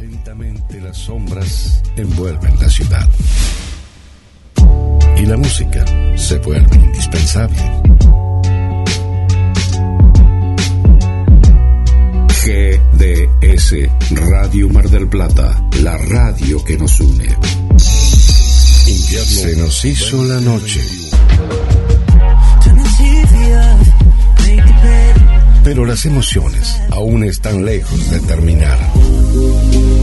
Lentamente las sombras envuelven la ciudad. Y la música se vuelve indispensable. GDS Radio Mar del Plata, la radio que nos une. Se nos hizo la noche. Pero las emociones aún están lejos de terminar.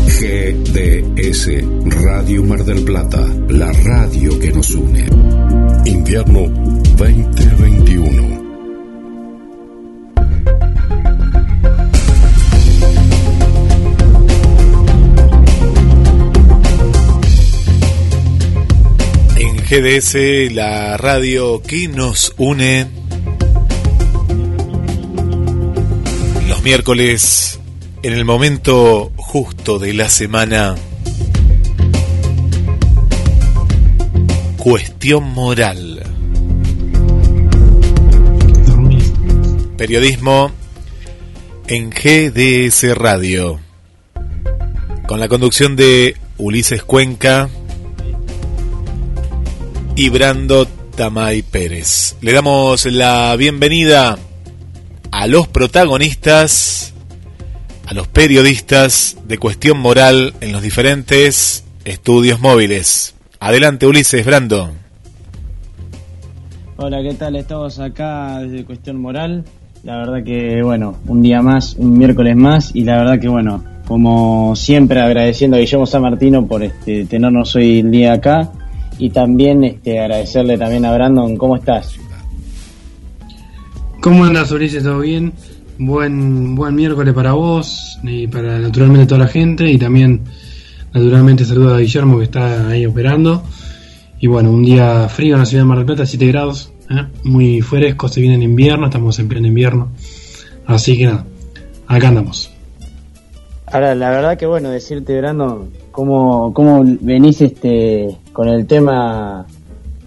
GDS Radio Mar del Plata, la radio que nos une. Invierno 2021. En GDS, la radio que nos une. Miércoles, en el momento justo de la semana. Cuestión moral. Periodismo en GDS Radio. Con la conducción de Ulises Cuenca y Brando Tamay Pérez. Le damos la bienvenida a los protagonistas, a los periodistas de cuestión moral en los diferentes estudios móviles. Adelante Ulises, Brando. Hola, ¿qué tal? Estamos acá desde Cuestión Moral. La verdad que, bueno, un día más, un miércoles más, y la verdad que, bueno, como siempre agradeciendo a Guillermo San Martino por este, tenernos hoy el día acá, y también este, agradecerle también a Brandon, ¿cómo estás? ¿Cómo andas, Ulises? ¿Todo bien? Buen, buen miércoles para vos y para naturalmente toda la gente, y también naturalmente saludo a Guillermo que está ahí operando. Y bueno, un día frío en la ciudad de Mar del Plata, 7 grados, ¿eh? muy fresco, se viene el invierno, estamos en pleno invierno. Así que nada, acá andamos. Ahora, la verdad que bueno, decirte, Brandon, cómo, cómo venís este, con el tema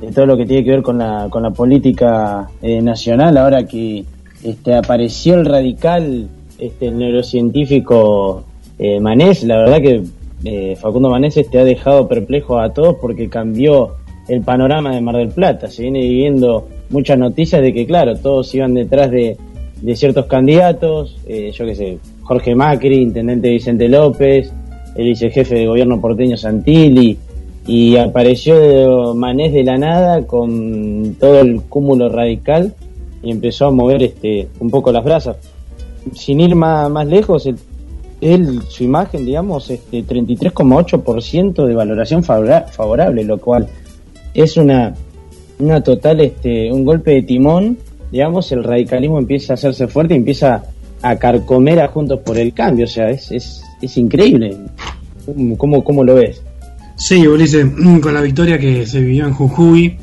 de todo lo que tiene que ver con la, con la política eh, nacional, ahora que este, apareció el radical, este, el neurocientífico eh, Manés, la verdad que eh, Facundo Manés este, ha dejado perplejo a todos porque cambió el panorama de Mar del Plata. Se viene viviendo muchas noticias de que, claro, todos iban detrás de, de ciertos candidatos, eh, yo qué sé, Jorge Macri, intendente Vicente López, el vicejefe de gobierno porteño Santilli, y apareció Manés de la nada con todo el cúmulo radical y empezó a mover este un poco las brasas. Sin ir más, más lejos, el, su imagen, digamos, este 33,8% de valoración favora- favorable, lo cual es una, una total, este, un golpe de timón, digamos, el radicalismo empieza a hacerse fuerte y empieza a carcomer a Juntos por el Cambio, o sea, es, es, es increíble. ¿Cómo, ¿Cómo lo ves? Sí, Ulises, con la victoria que se vivió en Jujuy,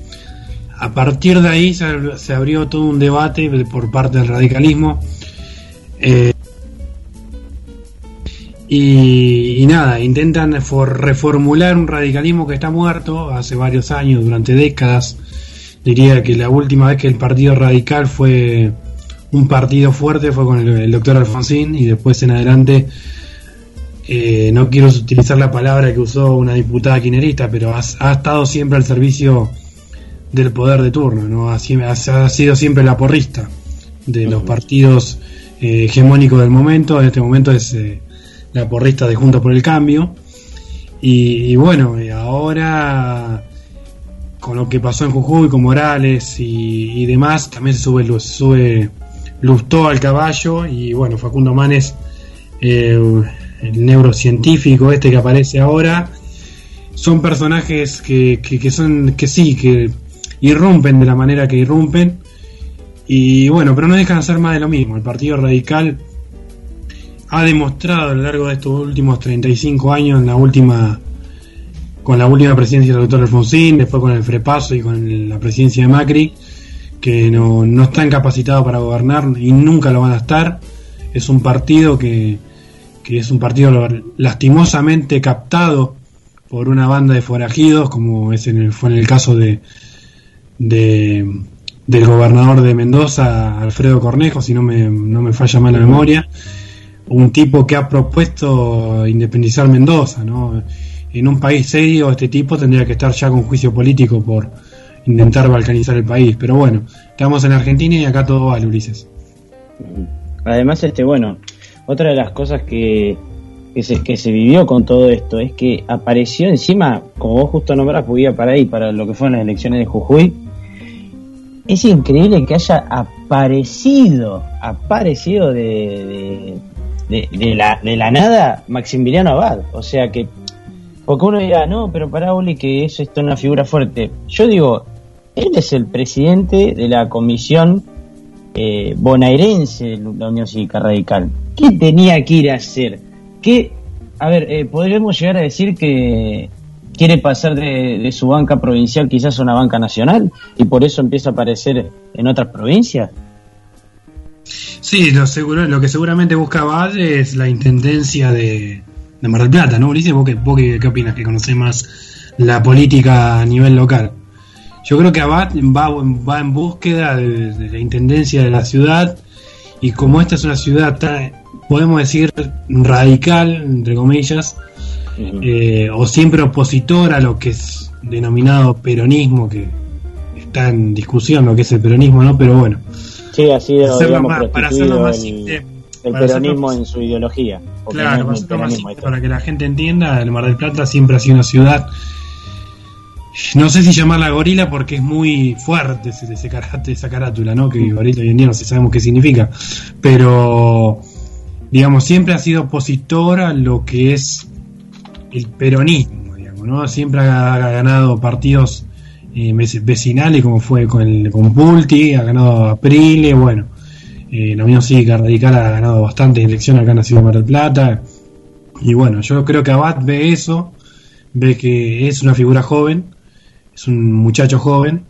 a partir de ahí se, abrió todo un debate por parte del radicalismo. Eh, y, nada, intentan for- reformular un radicalismo que está muerto hace varios años, durante décadas. Diría que la última vez que el Partido Radical fue un partido fuerte fue con el doctor Alfonsín y después en adelante eh, no quiero utilizar la palabra que usó una diputada quinerista, pero ha, ha estado siempre al servicio del poder de turno, ¿no? Ha, ha- sido siempre la porrista de los partidos eh, hegemónicos del momento. En este momento es eh, la porrista de Juntos por el Cambio. Y, y bueno, ahora con lo que pasó en Jujuy con Morales y, y demás, también se sube, sube Lustó al caballo y bueno, Facundo Manes, eh, el neurocientífico este que aparece ahora, son personajes que, que, que son, que sí, que irrumpen de la manera que irrumpen y bueno, pero no dejan de ser más de lo mismo. El Partido Radical ha demostrado a lo largo de estos últimos 35 años, en la última con la última presidencia del doctor Alfonsín, después con el Frepaso y con la presidencia de Macri, que no, no están capacitados para gobernar y nunca lo van a estar. Es un partido que, que es un partido lastimosamente captado por una banda de forajidos, como es en el, fue en el caso de, de del gobernador de Mendoza, Alfredo Cornejo, si no me, no me falla mal la memoria. un tipo que ha propuesto independizar Mendoza, ¿no? En un país serio este tipo tendría que estar ya con juicio político por intentar balcanizar el país, pero bueno, estamos en Argentina y acá todo vale, Ulises. Además, este, bueno, otra de las cosas que, que, se, que se vivió con todo esto es que apareció encima, como vos justo nombrás, iba para ahí, para lo que fueron las elecciones de Jujuy, es increíble que haya aparecido, aparecido de, de, la, de la nada Maximiliano Abad. O sea que, porque uno dirá, no, pero para Oli que es esto una figura fuerte. Yo digo, él es el presidente de la comisión eh, bonaerense la Unión Cívica Radical. ¿Qué tenía que ir a hacer? ¿Qué, a ver, eh, podríamos llegar a decir que quiere pasar de, su banca provincial quizás a una banca nacional y por eso empieza a aparecer en otras provincias? Sí, lo, seguro, lo que seguramente busca Valle es la intendencia de, Mar del Plata, ¿no, Ulises? ¿Vos, qué, qué, opinas? Que conocés más la política a nivel local. Yo creo que Abad va, va en búsqueda de, la intendencia de la ciudad y como esta es una ciudad tan, podemos decir, radical, entre comillas, eh, o siempre opositor a lo que es denominado peronismo, que está en discusión lo que es el peronismo, ¿no? Pero bueno. Sí, así para hacerlo más simple, el peronismo en su ideología. Claro, para, para que la gente entienda, el Mar del Plata siempre ha sido una ciudad no sé si llamarla gorila porque es muy fuerte ese, ese esa carátula, ¿no? Que gorila hoy en día no sé, sabemos qué significa. Pero, digamos, siempre ha sido opositor a lo que es el peronismo, digamos, ¿no? Siempre ha, ganado partidos eh, vecinales, como fue con, el, con Pulti, ha ganado Aprile, bueno, eh, la Unión Cívica Radical ha ganado bastantes elecciones acá en la ciudad de Mar del Plata. Y bueno, yo creo que Abad ve eso, ve que es una figura joven, es un muchacho joven,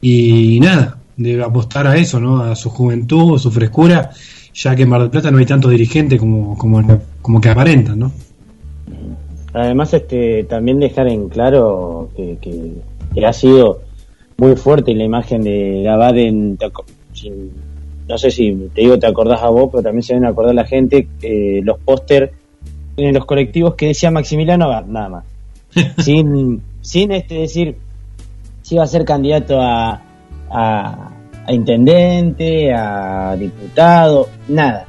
y nada, debe apostar a eso, ¿no? A su juventud, a su frescura, ya que en Mar del Plata no hay tantos dirigentes como, como, como que aparentan, ¿no? Además, este, también dejar en claro que, que, ha sido muy fuerte la imagen de Abad en, no sé si te digo te acordás a vos, pero también se deben acordar la gente, eh, los póster en los colectivos que decía Maximiliano Abad, nada más. sin, sin este decir si iba a ser candidato a, a, intendente, a diputado, nada.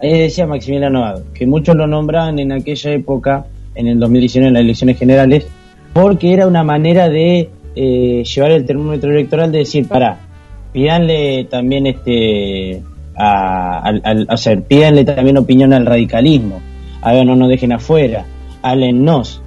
Ahí decía Maximiliano Abad, que muchos lo nombraban en aquella época, en el 2019, en las elecciones generales, porque era una manera de eh, llevar el termómetro electoral de decir, para, pídanle también este, a, o sea, pídanle también opinión al radicalismo, a ver, no nos dejen afuera, nos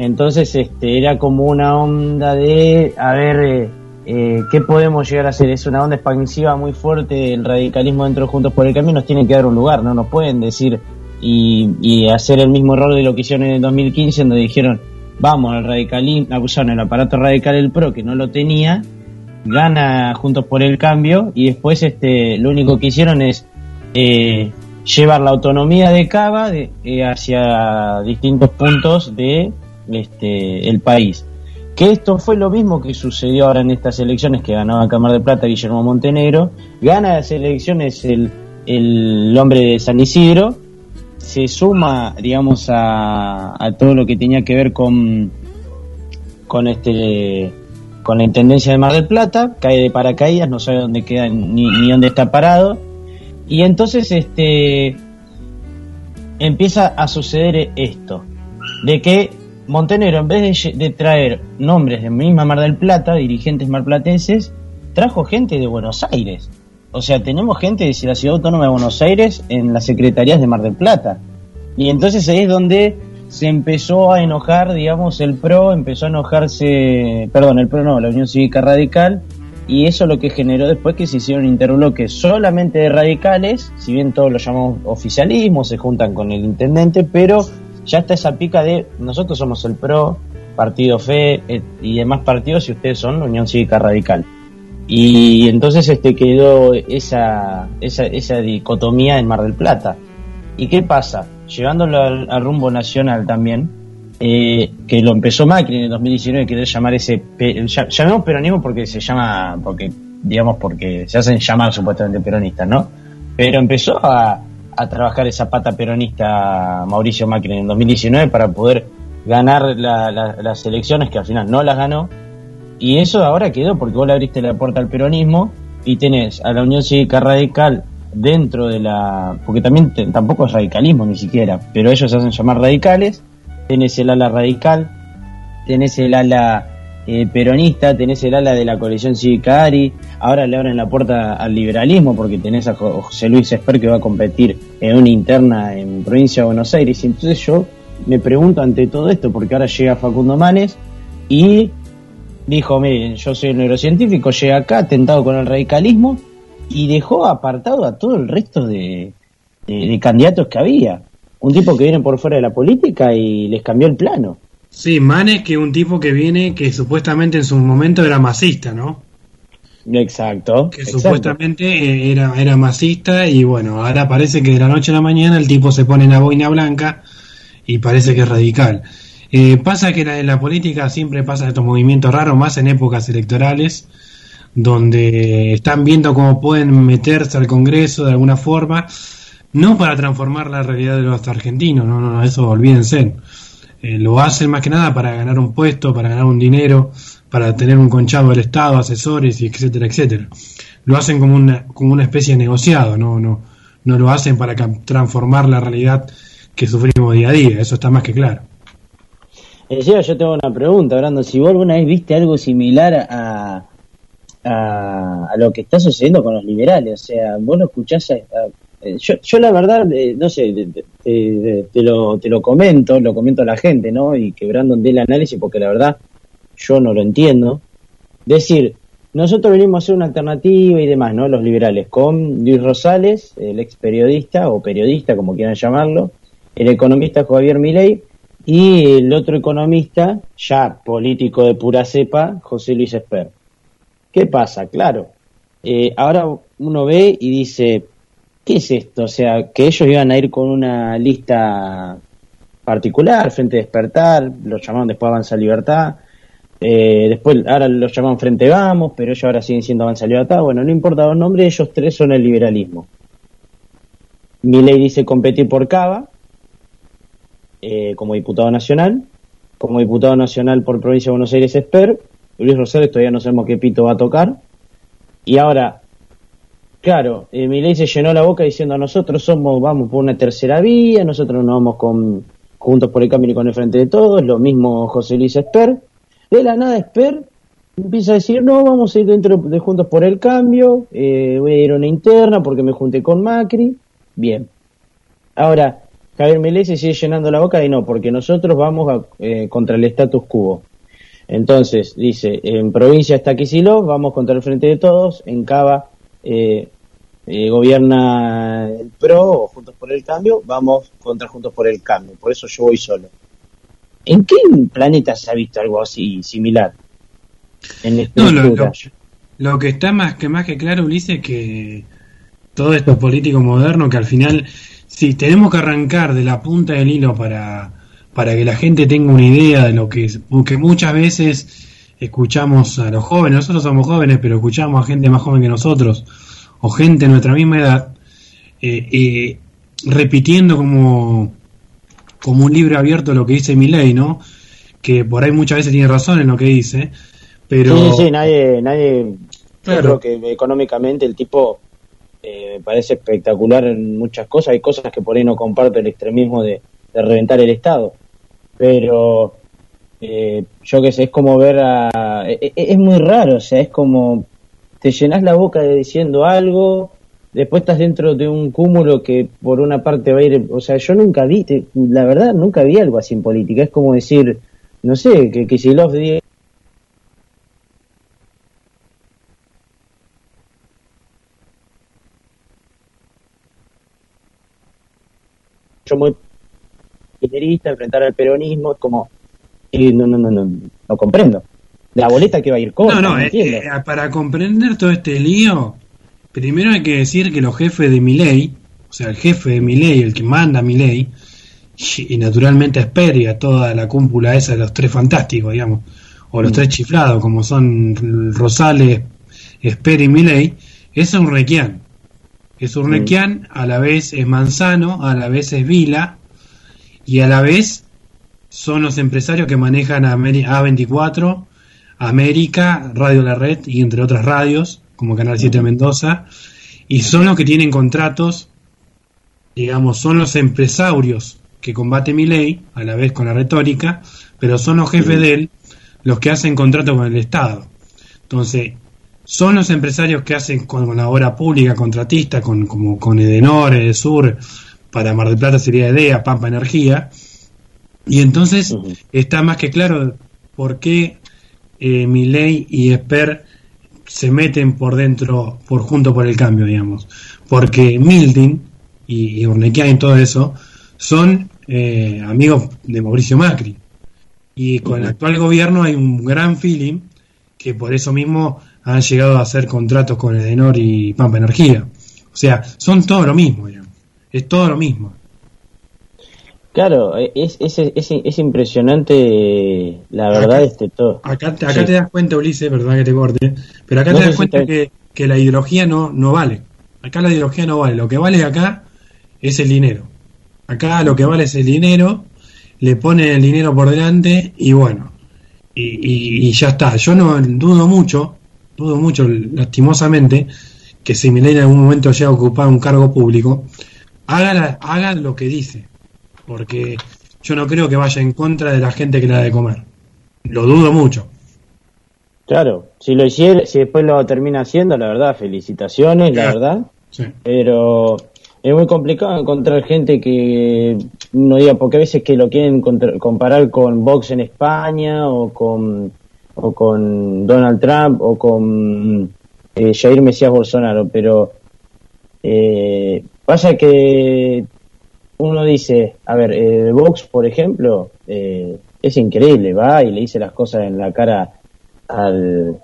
Entonces, este, era como una onda de, a ver, eh, eh, ¿qué podemos llegar a hacer? Es una onda expansiva muy fuerte, el radicalismo dentro de Juntos por el Camino nos tiene que dar un lugar, no nos pueden decir y, hacer el mismo error de lo que hicieron en el 2015, donde dijeron, vamos, el radicalismo, acusaron el aparato radical del PRO, que no lo tenía, gana Juntos por el Cambio, y después este lo único que hicieron es eh, llevar la autonomía de Cava eh, hacia distintos puntos de este el país. Que esto fue lo mismo que sucedió ahora en estas elecciones que ganó a Cámara de Plata Guillermo Montenegro, gana las elecciones el, el hombre de San Isidro, se suma, digamos, a, a todo lo que tenía que ver con, con este con la intendencia de Mar del Plata, cae de paracaídas, no sabe dónde queda ni, ni dónde está parado, y entonces este empieza a suceder esto, de que Montenegro, en vez de, traer nombres de misma Mar del Plata, dirigentes marplatenses, trajo gente de Buenos Aires. O sea, tenemos gente de la Ciudad Autónoma de Buenos Aires en las secretarías de Mar del Plata. Y entonces ahí es donde se empezó a enojar, digamos, el PRO, empezó a enojarse, perdón, el PRO no, la Unión Cívica Radical, y eso lo que generó después que se hicieron interbloques solamente de radicales, si bien todos lo llamamos oficialismo, se juntan con el intendente, pero ya está esa pica de nosotros somos el PRO, Partido FE eh, y demás partidos y ustedes son la Unión Cívica Radical. Y entonces este quedó esa, esa, esa dicotomía en Mar del Plata. ¿Y qué pasa? Llevándolo al, rumbo nacional también, eh, que lo empezó Macri en el 2019, querer llamar ese, llamemos peronismo porque se llama, porque digamos porque se hacen llamar supuestamente peronistas, ¿no? Pero empezó a, a, trabajar esa pata peronista Mauricio Macri en 2019 para poder ganar las elecciones que al final no las ganó. Y eso ahora quedó porque vos le abriste la puerta al peronismo y tenés a la Unión Cívica Radical dentro de la... porque también tampoco es radicalismo ni siquiera, pero ellos se hacen llamar radicales, tenés el ala radical, tenés el ala eh, peronista, tenés el ala de la coalición cívica ARI, ahora le abren la puerta al liberalismo porque tenés a José Luis Esper que va a competir en una interna en provincia de Buenos Aires. Y entonces yo me pregunto ante todo esto, porque ahora llega Facundo Manes y dijo, miren, yo soy neurocientífico, llega acá tentado con el radicalismo y dejó apartado a todo el resto de, candidatos que había. Un tipo que viene por fuera de la política y les cambió el plano. Sí, Manes que un tipo que viene que supuestamente en su momento era masista, ¿no? Exacto. Que supuestamente eh, era, era masista y bueno, ahora parece que de la noche a la mañana el tipo se pone en la boina blanca y parece que es radical. Eh, pasa que en la política siempre pasa estos movimientos raros, más en épocas electorales, donde están viendo cómo pueden meterse al Congreso de alguna forma, no para transformar la realidad de los argentinos, no, no, eso olvídense. Eh, lo hacen más que nada para ganar un puesto, para ganar un dinero, para tener un conchado del Estado, asesores, y etcétera, etcétera. Lo hacen como una, como una especie de negociado, no, no, no lo hacen para transformar la realidad que sufrimos día a día, eso está más que claro. Encima yo tengo una pregunta, Brando, si vos alguna vez viste algo similar a, a, lo que está sucediendo con los liberales. O sea, vos lo escuchás. Eh, yo, yo, la verdad, eh, no sé, te, lo, te lo comento, lo comento a la gente, ¿no? Y que Brandon dé el análisis, porque la verdad yo no lo entiendo. Decir, nosotros venimos a hacer una alternativa y demás, ¿no? Los liberales, con Luis Rosales, el ex periodista, o periodista, como quieran llamarlo, el economista Javier Milei, y el otro economista, ya político de pura cepa, José Luis Esper. ¿Qué pasa? Claro, eh, ahora uno ve y dice, ¿qué es esto? O sea, que ellos iban a ir con una lista particular, Frente Despertar, lo llamaron después Avanza Libertad, eh, después ahora los llaman Frente Vamos, pero ellos ahora siguen siendo Avanza Libertad, bueno, no importa los nombres, ellos tres son el liberalismo. Mi ley dice competir por Cava, eh, como diputado nacional, como diputado nacional por provincia de Buenos Aires Esper, Luis Rosales todavía no sabemos qué pito va a tocar. Y ahora, claro, eh, ley se llenó la boca diciendo nosotros somos, vamos por una tercera vía, nosotros nos vamos con Juntos por el Cambio y con el Frente de Todos, lo mismo José Luis Esper. De la nada Esper empieza a decir, no, vamos a ir dentro de Juntos por el Cambio, eh, voy a ir a una interna porque me junté con Macri. Bien. Ahora, Javier Milei se sigue llenando la boca y no, porque nosotros vamos eh, contra el status quo. Entonces, dice, en provincia está Kicillof, vamos contra el Frente de Todos, en Cava eh, eh, gobierna el PRO o Juntos por el Cambio, vamos contra Juntos por el Cambio, por eso yo voy solo. ¿En qué planeta se ha visto algo así similar? En no, lo, lo, que está más que más que claro, Ulises, que todo esto político moderno que al final, si tenemos que arrancar de la punta del hilo para para que la gente tenga una idea de lo que es, porque muchas veces escuchamos a los jóvenes, nosotros somos jóvenes, pero escuchamos a gente más joven que nosotros, o gente de nuestra misma edad, eh, eh, repitiendo como, como un libro abierto lo que dice ley ¿no? Que por ahí muchas veces tiene razón en lo que dice, pero... Sí, sí, nadie, nadie, claro. que económicamente el tipo eh, me parece espectacular en muchas cosas, hay cosas que por ahí no comparto el extremismo de, de reventar el Estado pero eh, yo qué sé, es como ver a... E, e, es, muy raro, o sea, es como te llenas la boca diciendo algo, después estás dentro de un cúmulo que por una parte va a ir, o sea, yo nunca vi, la verdad, nunca vi algo así en política, es como decir, no sé, que, que si los diga muy enfrentar al peronismo, es no, no, no, no, no comprendo. La boleta que va a ir con. No, no, eh, eh, para comprender todo este lío, primero hay que decir que los jefes de mi ley, o sea, el jefe de mi ley, el que manda mi ley, y naturalmente a toda la cúmpula esa de los tres fantásticos, digamos, o los mm. tres chiflados, como son Rosales, Esper y Miley, es un requián. Es Urnequian, a la vez es Manzano, a la vez es Vila, y a la vez son los empresarios que manejan a A24, América, Radio La Red y entre otras radios, como Canal 7 Mendoza, y son los que tienen contratos, digamos, son los empresarios que combate mi ley, a la vez con la retórica, pero son los jefes de él los que hacen contrato con el Estado. Entonces, son los empresarios que hacen con, la obra pública contratista, con, como con Edenor, Edesur, para Mar del Plata sería EDEA, Pampa Energía, y entonces está más que claro por qué eh, Milei y Esper se meten por dentro, por junto por el cambio, digamos. Porque Mildin y, y y todo eso son eh, amigos de Mauricio Macri. Y con el actual gobierno hay un gran feeling que por eso mismo han llegado a hacer contratos con Edenor y Pampa Energía. O sea, son todo lo mismo, digamos. es todo lo mismo. Claro, e, es, es, es, es impresionante, la verdad, este todo. Acá, acá te das cuenta, Ulises, verdad que te corte, pero acá te das cuenta que, que, la ideología no, no vale. Acá la ideología no vale. Lo que vale acá es el dinero. Acá lo que vale es el dinero, le ponen el dinero por delante y bueno, y, y, ya está. Yo no dudo mucho, dudo mucho, lastimosamente, que si Milena en algún momento llega a ocupar un cargo público, haga, haga lo que dice porque yo no creo que vaya en contra de la gente que le da de comer. Lo dudo mucho. Claro, si lo hiciera, si después lo termina haciendo, la verdad, felicitaciones, la verdad. Sí. Pero es muy complicado encontrar gente que no diga, porque a veces que lo quieren comparar con Vox en España o con, o con Donald Trump o con eh, Jair Mesías Bolsonaro, pero eh, pasa que uno dice, a ver, eh, Vox, por ejemplo, eh, es increíble, va y le dice las cosas en la cara al,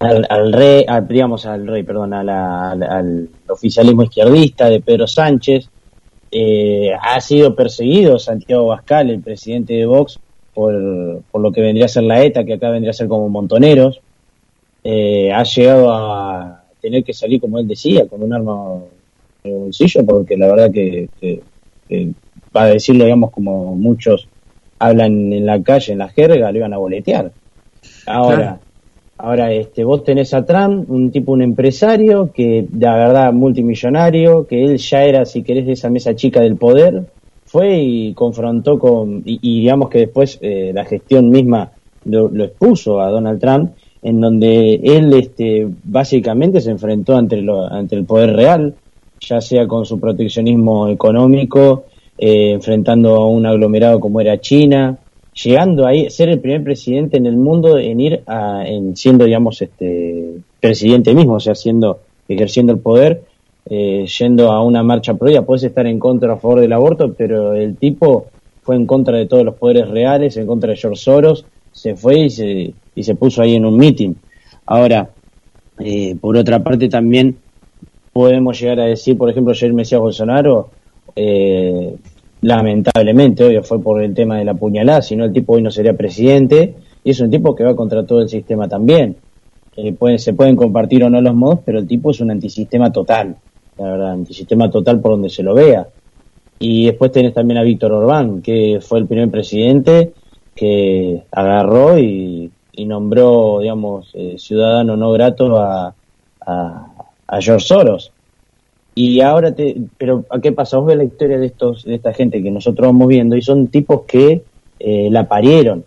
al, rey, digamos al rey, perdón, al, oficialismo izquierdista de Pedro Sánchez. Eh, ha sido perseguido Santiago Bascal, el presidente de Vox, por, por lo que vendría a ser la ETA, que acá vendría a ser como montoneros. ha llegado a tener que salir, como él decía, con un arma en el bolsillo, porque la verdad que para decirlo, digamos, como muchos hablan en la calle, en la jerga, lo iban a boletear. Ahora, ahora este, vos tenés a Trump, un tipo, un empresario que, la verdad, multimillonario, que él ya era, si querés, de esa mesa chica del poder, fue y confrontó con, y, digamos que después eh, la gestión misma lo, expuso a Donald Trump, en donde él este, básicamente se enfrentó ante, lo, ante el poder real, ya sea con su proteccionismo económico, eh, enfrentando a un aglomerado como era China, llegando a ser el primer presidente en el mundo en ir a, en siendo, digamos, este presidente mismo, o sea, siendo, ejerciendo el poder, eh, yendo a una marcha pro puedes estar en contra o a favor del aborto, pero el tipo fue en contra de todos los poderes reales, en contra de George Soros, se fue y se, y se puso ahí en un meeting. Ahora, eh, por otra parte también podemos llegar a decir, por ejemplo, Jair Mesías Bolsonaro, eh, lamentablemente, obvio, fue por el tema de la puñalada, si no el tipo hoy no sería presidente, y es un tipo que va contra todo el sistema también. Eh, se pueden compartir o no los modos, pero el tipo es un antisistema total, la verdad, antisistema total por donde se lo vea. Y después tenés también a Víctor Orbán, que fue el primer presidente que agarró y, nombró, digamos, eh, ciudadano no grato a, a George Soros. Y ahora te, pero ¿a qué pasa? Vos ves la historia de estos, de esta gente que nosotros vamos viendo y son tipos que eh, la parieron.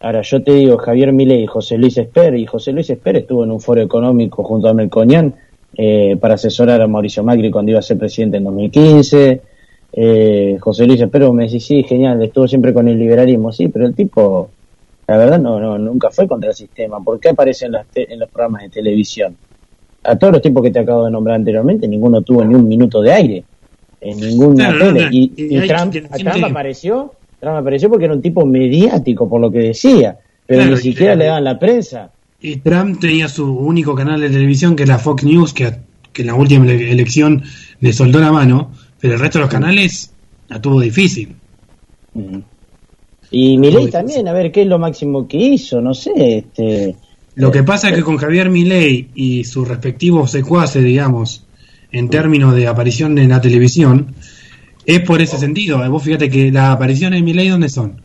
Ahora yo te digo, Javier Milei y José Luis Esper, y José Luis Esper estuvo en un foro económico junto a Melcoñán eh, para asesorar a Mauricio Macri cuando iba a ser presidente en 2015. Eh, José Luis Esper me decís, sí, genial, estuvo siempre con el liberalismo, sí, pero el tipo, la verdad, no, no nunca fue contra el sistema. ¿Por qué aparece en, las en los programas de televisión? A todos los tipos que te acabo de nombrar anteriormente, ninguno tuvo ni un minuto de aire en ninguna tele. y, Trump, apareció, Trump apareció porque era un tipo mediático por lo que decía, pero ni siquiera le daban la prensa. Y Trump tenía su único canal de televisión que es la Fox News, que, que en la última elección le soltó la mano, pero el resto de los canales la tuvo difícil. Y Milei también, a ver qué es lo máximo que hizo, no sé, este lo que pasa es que con Javier Milei y sus respectivos secuaces, digamos, en términos de aparición en la televisión, es por ese sentido. Vos fíjate que las apariciones de Milei, ¿dónde son?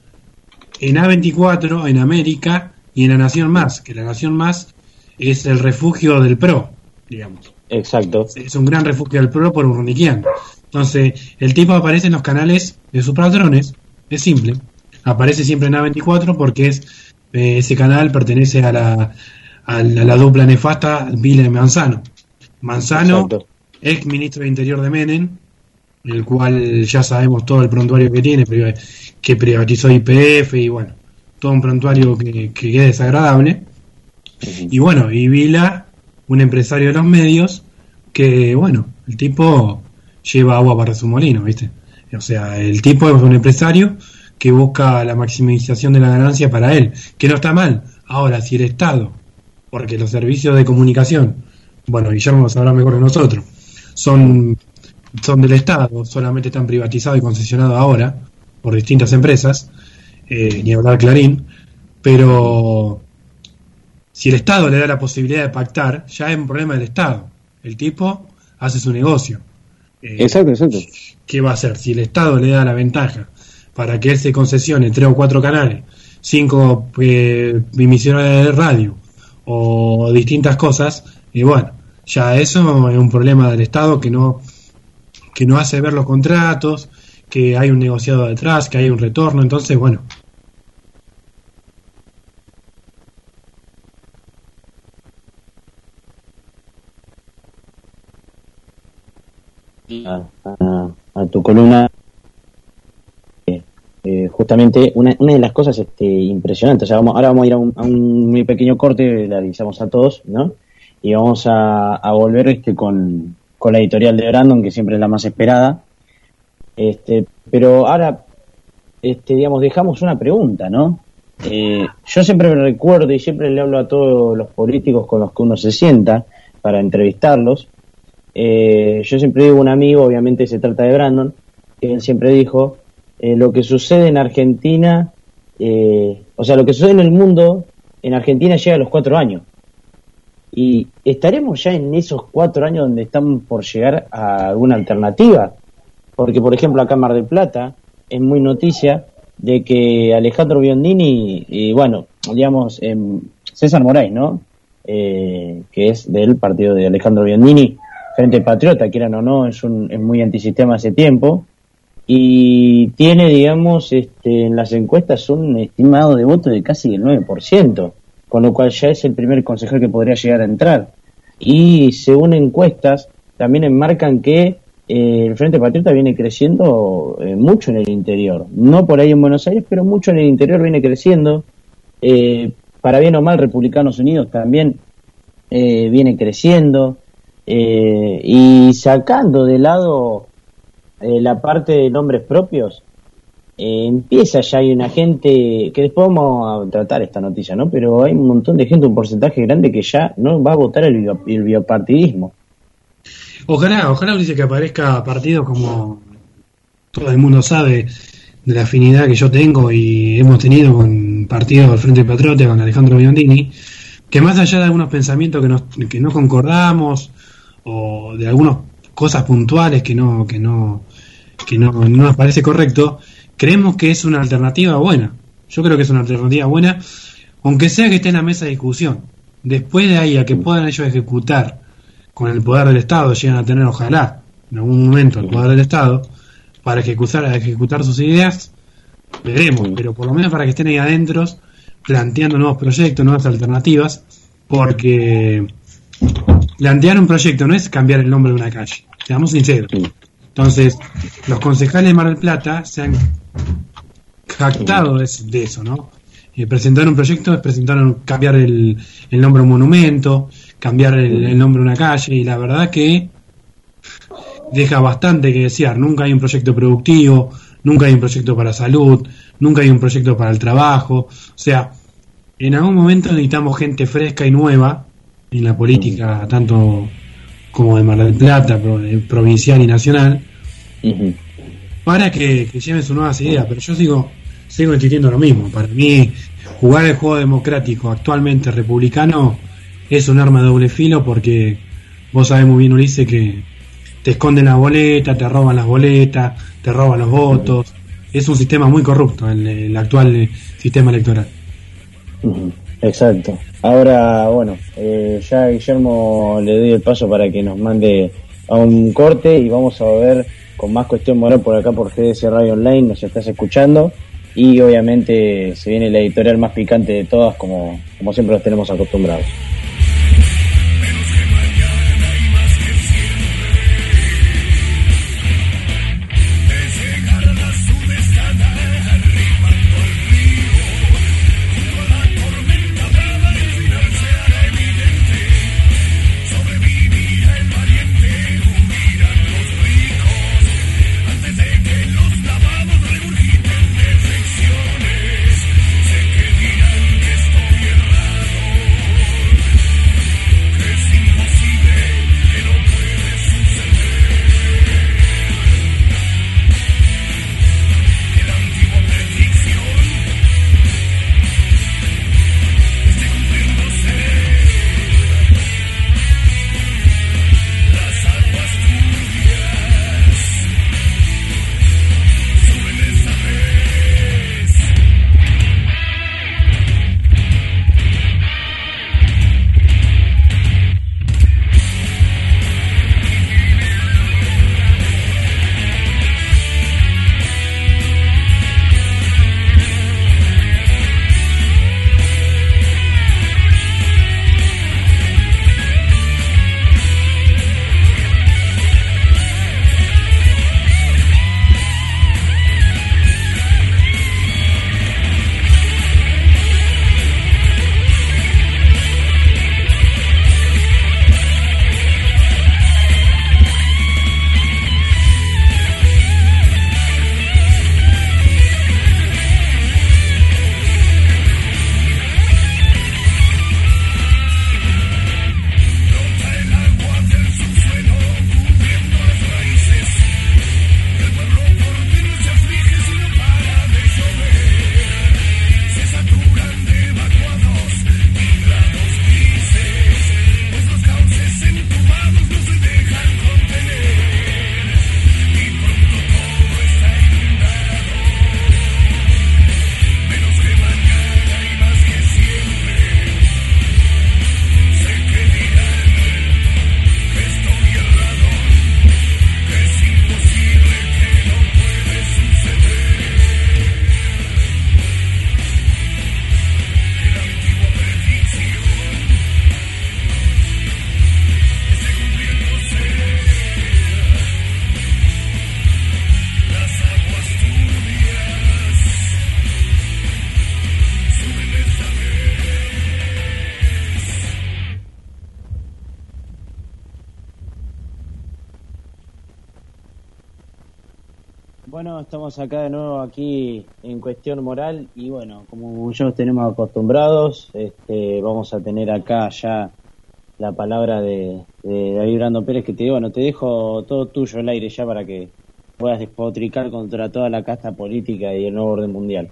En A24, en América y en La Nación Más, que La Nación Más es el refugio del PRO, digamos. Exacto. Es un gran refugio del PRO por Urniquian. Entonces, el tipo aparece en los canales de sus patrones, es simple. Aparece siempre en A24 porque es eh, ese canal pertenece a la, a la, dupla nefasta Vila Manzano. Manzano, ex ministro de Interior de Menem, el cual ya sabemos todo el prontuario que tiene, que privatizó IPF y bueno, todo un prontuario que, que es desagradable. Y bueno, y Vila, un empresario de los medios, que bueno, el tipo lleva agua para su molino, ¿viste? O sea, el tipo es un empresario que busca la maximización de la ganancia para él, que no está mal. Ahora, si el Estado, porque los servicios de comunicación, bueno, Guillermo lo sabrá mejor que nosotros, son, son del Estado, solamente están privatizados y concesionados ahora por distintas empresas, eh, ni hablar Clarín, pero si el Estado le da la posibilidad de pactar, ya es un problema del Estado. El tipo hace su negocio. Eh, exacto, exacto. ¿Qué va a hacer? Si el Estado le da la ventaja para que él se concesione tres o cuatro canales, cinco eh, emisiones de radio o distintas cosas, y bueno, ya eso es un problema del Estado que no, que no hace ver los contratos, que hay un negociado detrás, que hay un retorno, entonces bueno, a, tu columna eh, justamente una, una, de las cosas este, impresionantes. vamos, ahora vamos a ir a un, muy pequeño corte, le avisamos a todos, ¿no? Y vamos a, volver este, con, la editorial de Brandon, que siempre es la más esperada. Este, pero ahora, este, digamos, dejamos una pregunta, ¿no? Eh, yo siempre me recuerdo y siempre le hablo a todos los políticos con los que uno se sienta para entrevistarlos, eh, yo siempre digo un amigo, obviamente se trata de Brandon, que él siempre dijo, eh, lo que sucede en Argentina, eh, o sea, lo que sucede en el mundo, en Argentina llega a los cuatro años. Y estaremos ya en esos cuatro años donde estamos por llegar a alguna alternativa. Porque, por ejemplo, acá en Mar del Plata es muy noticia de que Alejandro Biondini, y bueno, digamos, César Moraes, ¿no? que es del partido de Alejandro Biondini, Frente Patriota, quieran o no, es, un, es muy antisistema hace tiempo y tiene, digamos, este, en las encuestas un estimado de voto de casi el 9%, con lo cual ya es el primer consejero que podría llegar a entrar. Y según encuestas, también enmarcan que eh, el Frente Patriota viene creciendo eh, mucho en el interior, no por ahí en Buenos Aires, pero mucho en el interior viene creciendo. Eh, para bien o mal, Republicanos Unidos también viene creciendo. Y sacando de lado eh, la parte de nombres propios, eh, empieza ya hay una gente, que después vamos a tratar esta noticia, ¿no? Pero hay un montón de gente, un porcentaje grande que ya no va a votar el, biopartidismo. Ojalá, ojalá dice que aparezca partido como todo el mundo sabe de la afinidad que yo tengo y hemos tenido con partidos del Frente Patriota, con Alejandro Biondini, que más allá de algunos pensamientos que, nos, que no concordamos, o de algunas cosas puntuales que no que no que no, nos parece correcto creemos que es una alternativa buena. Yo creo que es una alternativa buena aunque sea que esté en la mesa de discusión. Después de ahí a que puedan ellos ejecutar con el poder del Estado llegan a tener ojalá en algún momento el poder del Estado para ejecutar ejecutar sus ideas veremos. Pero por lo menos para que estén ahí adentro planteando nuevos proyectos nuevas alternativas porque plantear un proyecto no es cambiar el nombre de una calle, seamos sinceros. Entonces, los concejales de Mar del Plata se han jactado de, eso, ¿no? Eh, presentar un proyecto es presentar cambiar el, nombre de un monumento, cambiar el, nombre de una calle, y la verdad que deja bastante que desear. Nunca hay un proyecto productivo, nunca hay un proyecto para salud, nunca hay un proyecto para el trabajo. O sea, en algún momento necesitamos gente fresca y nueva en la política, tanto como de Mar del Plata, provincial y nacional, para que, lleven sus nuevas ideas. Pero yo sigo, sigo insistiendo lo mismo. Para mí, jugar el juego democrático actualmente republicano es un arma de doble filo porque vos sabés muy bien, Ulises, que te esconden las boletas, te roban las boletas, te roban los votos. Es un sistema muy corrupto el, el actual eh, sistema electoral. Exacto. Ahora, bueno, eh, ya Guillermo le doy el paso para que nos mande a un corte y vamos a ver con más cuestión moral por acá por GDS Radio Online, nos estás escuchando y obviamente se viene la editorial más picante de todas como, como siempre los tenemos acostumbrados. Estamos acá de nuevo aquí en cuestión moral y bueno, como ya nos tenemos acostumbrados, este, vamos a tener acá ya la palabra de, David Brando Pérez que te bueno, te dejo todo tuyo el aire ya para que puedas despotricar contra toda la casta política y el nuevo orden mundial.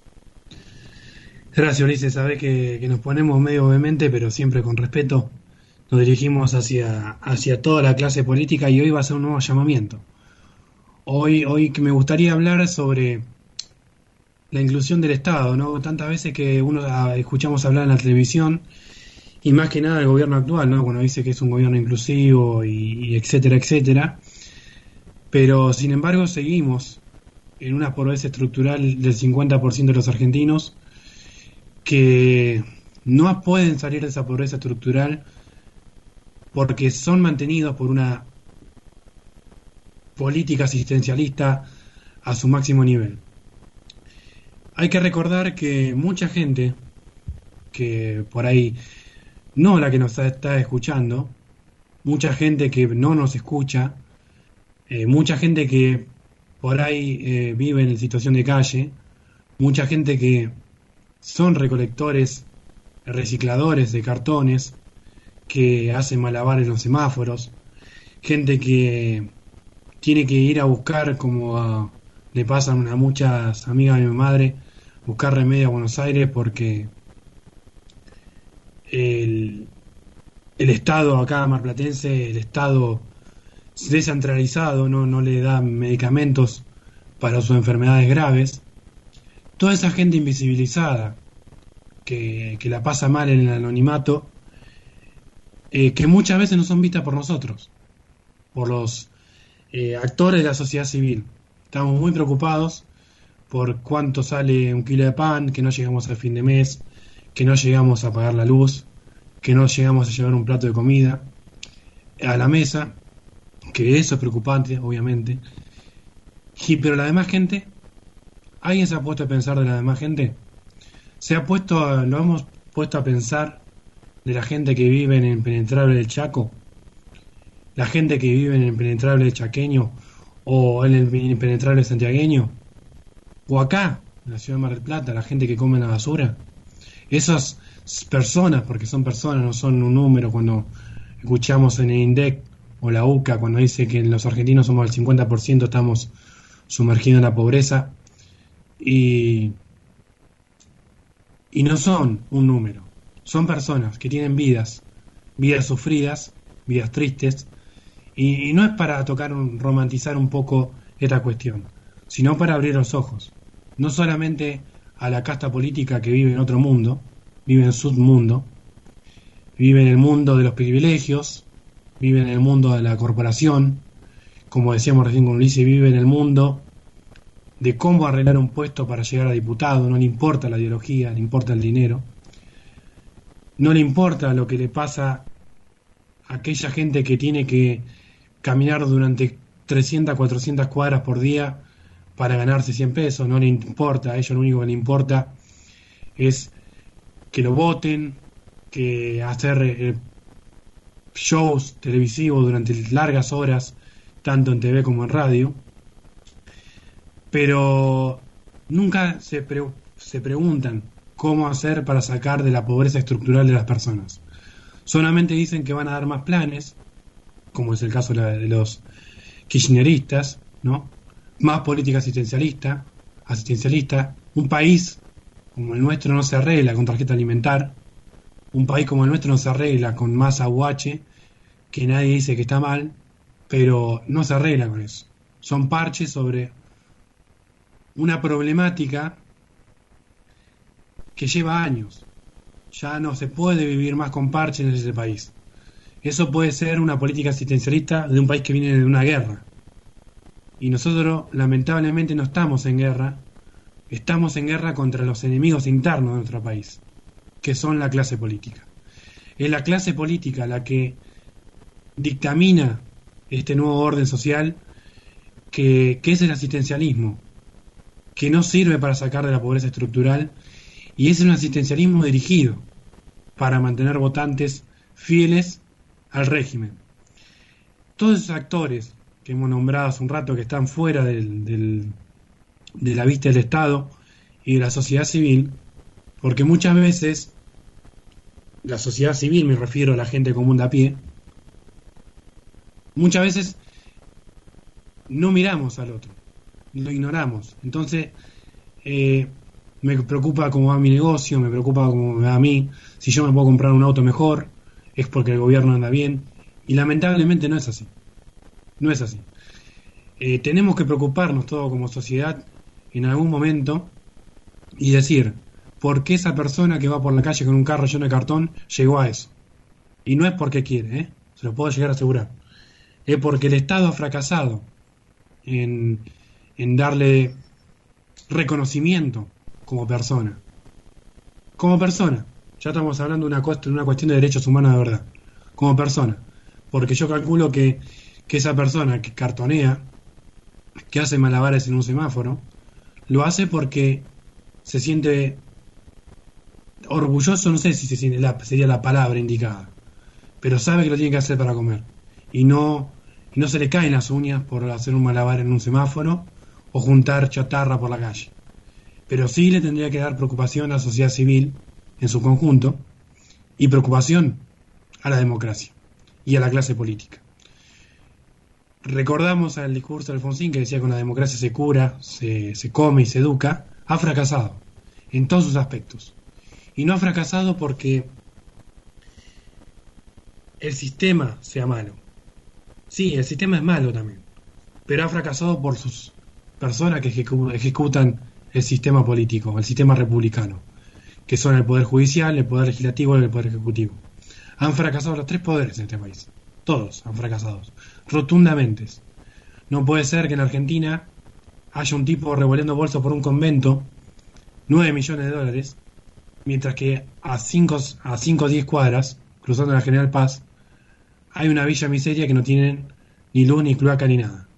Gracias Ulises, sabes que, que nos ponemos medio obviamente, pero siempre con respeto. Nos dirigimos hacia, hacia toda la clase política y hoy va a ser un nuevo llamamiento Hoy, hoy me gustaría hablar sobre la inclusión del Estado, ¿no? Tantas veces que uno ah, escuchamos hablar en la televisión y más que nada el gobierno actual, ¿no? Cuando dice que es un gobierno inclusivo y, etcétera, etcétera. Pero sin embargo seguimos en una pobreza estructural del 50% de los argentinos que no pueden salir de esa pobreza estructural porque son mantenidos por una política asistencialista a su máximo nivel. Hay que recordar que mucha gente, que por ahí no la que nos está escuchando, mucha gente que no nos escucha, eh, mucha gente que por ahí eh, vive en situación de calle, mucha gente que son recolectores, recicladores de cartones, que hacen malabares en los semáforos, gente que tiene que ir a buscar, como le pasan a muchas amigas de mi madre, buscar remedio a Buenos Aires porque el, el Estado acá marplatense, el Estado descentralizado, no, no le da medicamentos para sus enfermedades graves. Toda esa gente invisibilizada que, la pasa mal en el anonimato, eh, que muchas veces no son vistas por nosotros, por los eh, actores de la sociedad civil. Estamos muy preocupados por cuánto sale un kilo de pan, que no llegamos al fin de mes, que no llegamos a pagar la luz, que no llegamos a llevar un plato de comida a la mesa, que eso es preocupante, obviamente. Y, pero la demás gente, ¿alguien se ha puesto a pensar de la demás gente? Se ha puesto, lo hemos puesto a pensar de la gente que vive en el impenetrable del Chaco, la gente que vive en el impenetrable Chaqueño o en el impenetrable santiagueño, o acá, en la ciudad de Mar del Plata, la gente que come la basura. Esas personas, porque son personas, no son un número cuando escuchamos en el INDEC o la UCA cuando dice que los argentinos somos el 50%, estamos sumergidos en la pobreza y, y no son un número, son personas que tienen vidas, vidas sufridas, vidas tristes, y, no es para tocar, un, romantizar un poco esta cuestión, sino para abrir los ojos, no solamente a la casta política que vive en otro mundo, vive en su mundo, vive en el mundo de los privilegios, vive en el mundo de la corporación, como decíamos recién con Ulises, vive en el mundo de cómo arreglar un puesto para llegar a diputado, no le importa la ideología, le importa el dinero, no le importa lo que le pasa a aquella gente que tiene que caminar durante 300, 400 cuadras por día para ganarse 100 pesos, no le importa, a ellos lo único que le importa es que lo voten, que hacer eh, shows televisivos durante largas horas, tanto en TV como en radio, pero nunca se, se preguntan cómo hacer para sacar de la pobreza estructural de las personas. Solamente dicen que van a dar más planes, como es el caso de los kirchneristas, ¿no? Más política asistencialista, asistencialista. Un país como el nuestro no se arregla con tarjeta alimentar, un país como el nuestro no se arregla con más aguache, que nadie dice que está mal, pero no se arregla con eso. Son parches sobre una problemática que lleva años. Ya no se puede vivir más con parches en ese país. Eso puede ser una política asistencialista de un país que viene de una guerra. Y nosotros lamentablemente no estamos en guerra, estamos en guerra contra los enemigos internos de nuestro país que son la clase política. Es la clase política la que dictamina este nuevo orden social que, es el asistencialismo, que no sirve para sacar de la pobreza estructural y es un asistencialismo dirigido para mantener votantes fieles al régimen. Todos esos actores que hemos nombrado hace un rato que están fuera de la vista del Estado y de la sociedad civil porque muchas veces la sociedad civil, me refiero a la gente común de a pie, muchas veces no miramos al otro, lo ignoramos. Entonces, eh, me preocupa cómo va mi negocio, me preocupa cómo me va a mí, si yo me puedo comprar un auto mejor, es porque el gobierno anda bien, y lamentablemente no es así. No es así. Eh, tenemos que preocuparnos todos como sociedad en algún momento y decir, por qué esa persona que va por la calle con un carro lleno de cartón llegó a eso. Y no es porque quiere, ¿eh? se lo puedo llegar a asegurar. Es porque el Estado ha fracasado en, darle reconocimiento como persona. Como persona. Ya estamos hablando de una, una cuestión de derechos humanos de verdad. Como persona. Porque yo calculo que, que esa persona que cartonea, que hace malabares en un semáforo, lo hace porque se siente orgulloso, no sé si sería la palabra indicada, pero sabe que lo tiene que hacer para comer. Y no, no se le caen las uñas por hacer un malabar en un semáforo o juntar chatarra por la calle. Pero sí le tendría que dar preocupación a la sociedad civil en su conjunto y preocupación a la democracia y a la clase política. Recordamos al discurso de Alfonsín que decía que con la democracia se cura, se, se come y se educa, ha fracasado en todos sus aspectos. Y no ha fracasado porque el sistema sea malo, Sí, el sistema es malo también, pero ha fracasado por sus personas que ejecutan el sistema político, el sistema republicano, que son el Poder Judicial, el Poder Legislativo y el Poder Ejecutivo. Han fracasado los tres poderes en este país. Todos han fracasado. Rotundamente. No puede ser que en Argentina haya un tipo revolviendo bolsos por un convento, 9 millones de dólares, mientras que a 5 a cinco o 10 cuadras, cruzando la General Paz, hay una villa miseria que no tienen ni luz, ni cloaca, ni nada.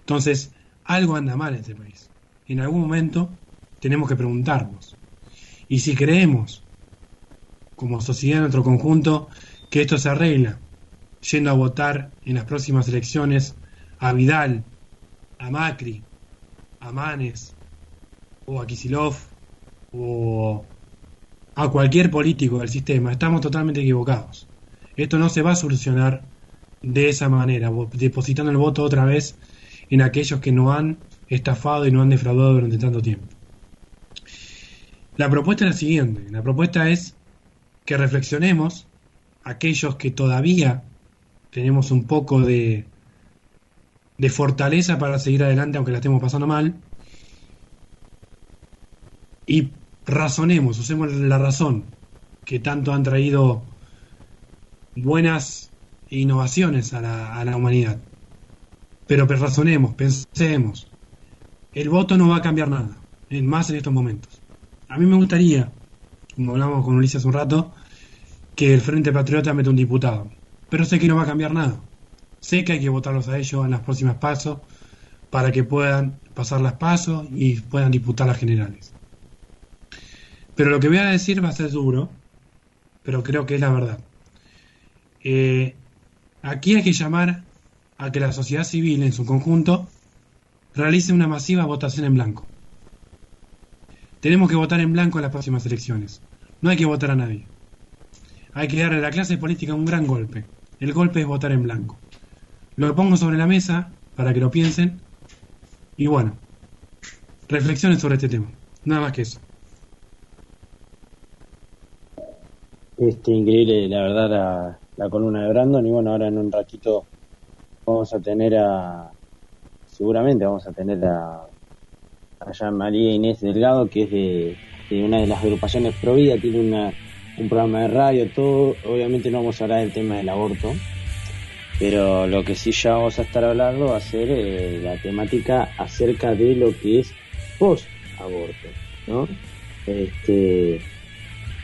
Entonces, algo anda mal en este país. En algún momento tenemos que preguntarnos. Y si creemos, como sociedad en nuestro conjunto, que esto se arregla yendo a votar en las próximas elecciones a Vidal, a Macri, a Manes, o a Kisilov, o a cualquier político del sistema, estamos totalmente equivocados. Esto no se va a solucionar de esa manera, depositando el voto otra vez en aquellos que no han estafado y no han defraudado durante tanto tiempo. La propuesta es la siguiente, la propuesta es que reflexionemos, aquellos que todavía tenemos un poco de, de fortaleza para seguir adelante aunque la estemos pasando mal, y razonemos, usemos la razón que tanto han traído buenas innovaciones a la, a la humanidad. Pero razonemos, pensemos. El voto no va a cambiar nada, más en estos momentos. A mí me gustaría, como hablamos con Ulises un rato, que el Frente Patriota meta un diputado. Pero sé que no va a cambiar nada. Sé que hay que votarlos a ellos en las próximas pasos para que puedan pasar las pasos y puedan disputar las generales. Pero lo que voy a decir va a ser duro, pero creo que es la verdad. Eh, aquí hay que llamar a que la sociedad civil en su conjunto realice una masiva votación en blanco. Tenemos que votar en blanco en las próximas elecciones. No hay que votar a nadie. Hay que darle a la clase política un gran golpe. El golpe es votar en blanco. Lo pongo sobre la mesa para que lo piensen. Y bueno, reflexionen sobre este tema. Nada más que eso. Este, increíble, la verdad, la, la columna de Brandon. Y bueno, ahora en un ratito vamos a tener a, seguramente vamos a tener a, a María Inés Delgado, que es de, una de las agrupaciones Pro Vida, tiene una, un programa de radio, todo. Obviamente no vamos a hablar del tema del aborto, pero lo que sí ya vamos a estar hablando va a ser eh, la temática acerca de lo que es post-aborto, ¿no? Este,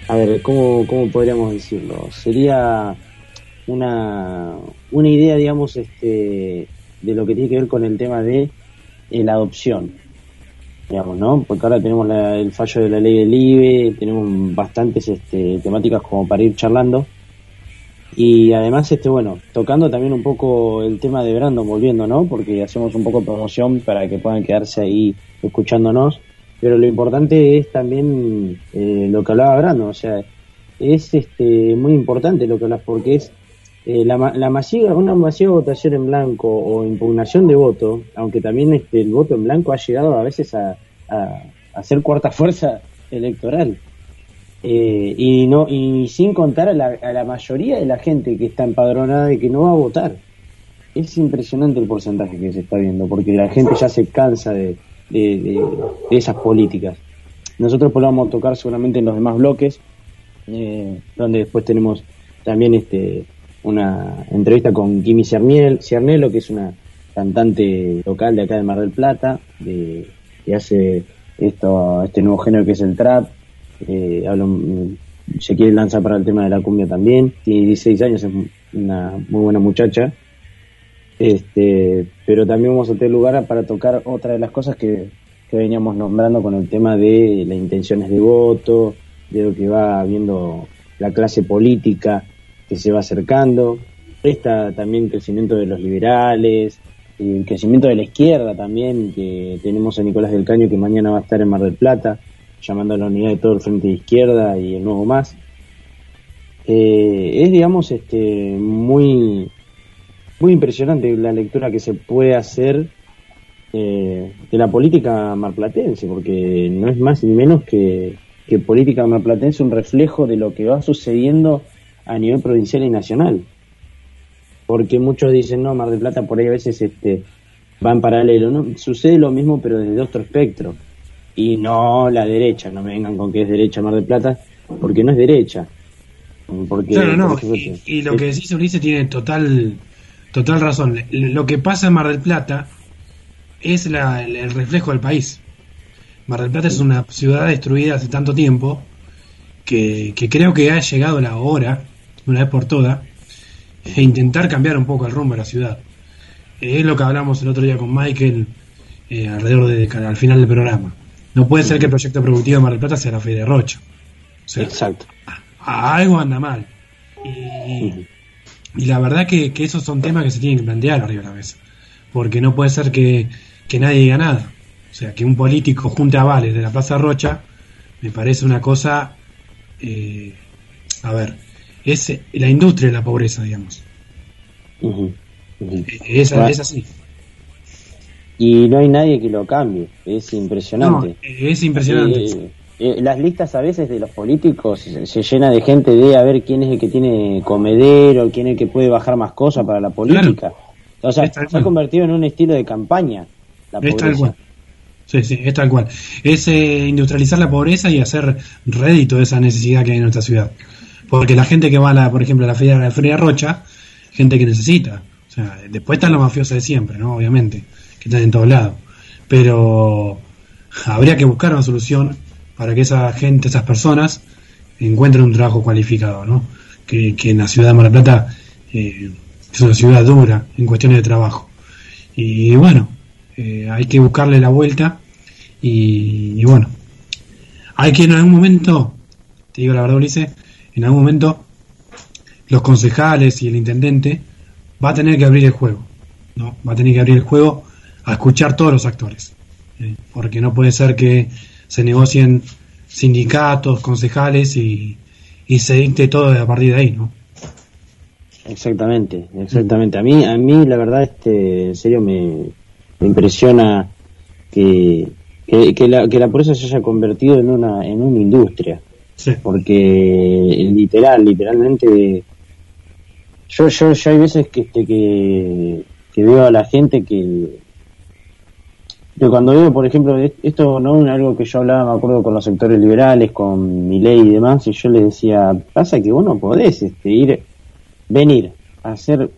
a ver, ¿cómo, ¿cómo podríamos decirlo? Sería una, una idea, digamos, este, de lo que tiene que ver con el tema de eh, la adopción, digamos, ¿no? Porque ahora tenemos el fallo de la ley del IBE, tenemos bastantes este, temáticas como para ir charlando. Y además, este, bueno, tocando también un poco el tema de Brandon, volviendo, ¿no? Porque hacemos un poco de promoción para que puedan quedarse ahí escuchándonos. Pero lo importante es también eh, lo que hablaba Brandon, o sea, es este, muy importante lo que hablas porque es eh, la, la, masiva, una masiva votación en blanco o impugnación de voto, aunque también este, el voto en blanco ha llegado a veces a, a, ser cuarta fuerza electoral. Eh, y no y sin contar a la, mayoría de la gente que está empadronada y que no va a votar. Es impresionante el porcentaje que se está viendo, porque la gente ya se cansa de, de, esas políticas. Nosotros podemos tocar seguramente en los demás bloques, eh, donde después tenemos también este una entrevista con Kimi Ciernelo, que es una cantante local de acá de Mar del Plata, de, que hace esto, este nuevo género que es el trap. Eh, se quiere lanzar para el tema de la cumbia también. Tiene 16 años, es una muy buena muchacha. Este, pero también vamos a tener lugar para tocar otra de las cosas que, que veníamos nombrando con el tema de las intenciones de voto, de lo que va viendo la clase política, que se va acercando. Está también el crecimiento de los liberales, el crecimiento de la izquierda también, que tenemos a Nicolás del Caño que mañana va a estar en Mar del Plata, llamando a la unidad de todo el Frente de Izquierda y el Nuevo Más. Eh, es, digamos, este, muy, muy impresionante la lectura que se puede hacer eh, de la política marplatense, porque no es más ni menos que, que política marplatense un reflejo de lo que va sucediendo a nivel provincial y nacional. porque muchos dicen, no, Mar del Plata por ahí a veces este, va en paralelo. ¿no? Sucede lo mismo, pero desde otro espectro. Y no la derecha, no me vengan con que es derecha Mar del Plata, porque no es derecha. Porque, claro, no, y, lo que decís Ulises tiene total, total razón. Lo que pasa en Mar del Plata es la, el reflejo del país. Mar del Plata es una ciudad destruida hace tanto tiempo que, creo que ha llegado la hora, una vez por todas, de intentar cambiar un poco el rumbo de la ciudad. es lo que hablamos el otro día con Michael eh, alrededor de al final del programa. No puede ser que el proyecto productivo de Mar del Plata sea la fe de Rocha. Exacto. algo anda mal. Y, la verdad que, que, esos son temas que se tienen que plantear arriba de la mesa. Porque no puede ser que, que nadie diga nada. O sea, que un político junte avales de la Plaza Rocha me parece una cosa, eh, a ver, es la industria de la pobreza, digamos. Es, así. Y no hay nadie que lo cambie, es impresionante. es impresionante. Eh, eh, las listas a veces de los políticos se, se, llena de gente de a ver quién es el que tiene comedero, quién es el que puede bajar más cosas para la política. O sea, se ha convertido en un estilo de campaña. La es tal cual. Sí, sí, es tal cual. Es eh, industrializar la pobreza y hacer rédito de esa necesidad que hay en nuestra ciudad. Porque la gente que va, a la, por ejemplo, a la feria, la feria Rocha, gente que necesita. O sea, después están los mafiosos de siempre, ¿no? Obviamente, que están en todos lados. Pero habría que buscar una solución para que esa gente, esas personas, encuentren un trabajo cualificado, ¿no? Que, en la ciudad de Mar Plata eh, es una ciudad dura en cuestiones de trabajo. Y bueno, eh, hay que buscarle la vuelta y, bueno, hay que en algún momento, te digo la verdad Ulises, en algún momento los concejales y el intendente va a tener que abrir el juego, ¿no? Va a tener que abrir el juego a escuchar todos los actores, ¿eh? porque no puede ser que se negocien sindicatos, concejales y, se dicte todo a partir de ahí, ¿no? Exactamente, exactamente. A mí, a mí la verdad, este, en serio me, impresiona que, que, la, que la pobreza se haya convertido en una, en una industria. Porque literal, literalmente, yo, yo, yo hay veces que, este, que, veo a la gente que, que cuando veo, por ejemplo, esto no algo que yo hablaba, me acuerdo, con los sectores liberales, con mi ley y demás, y yo les decía, pasa que vos no podés este, ir, venir a hacer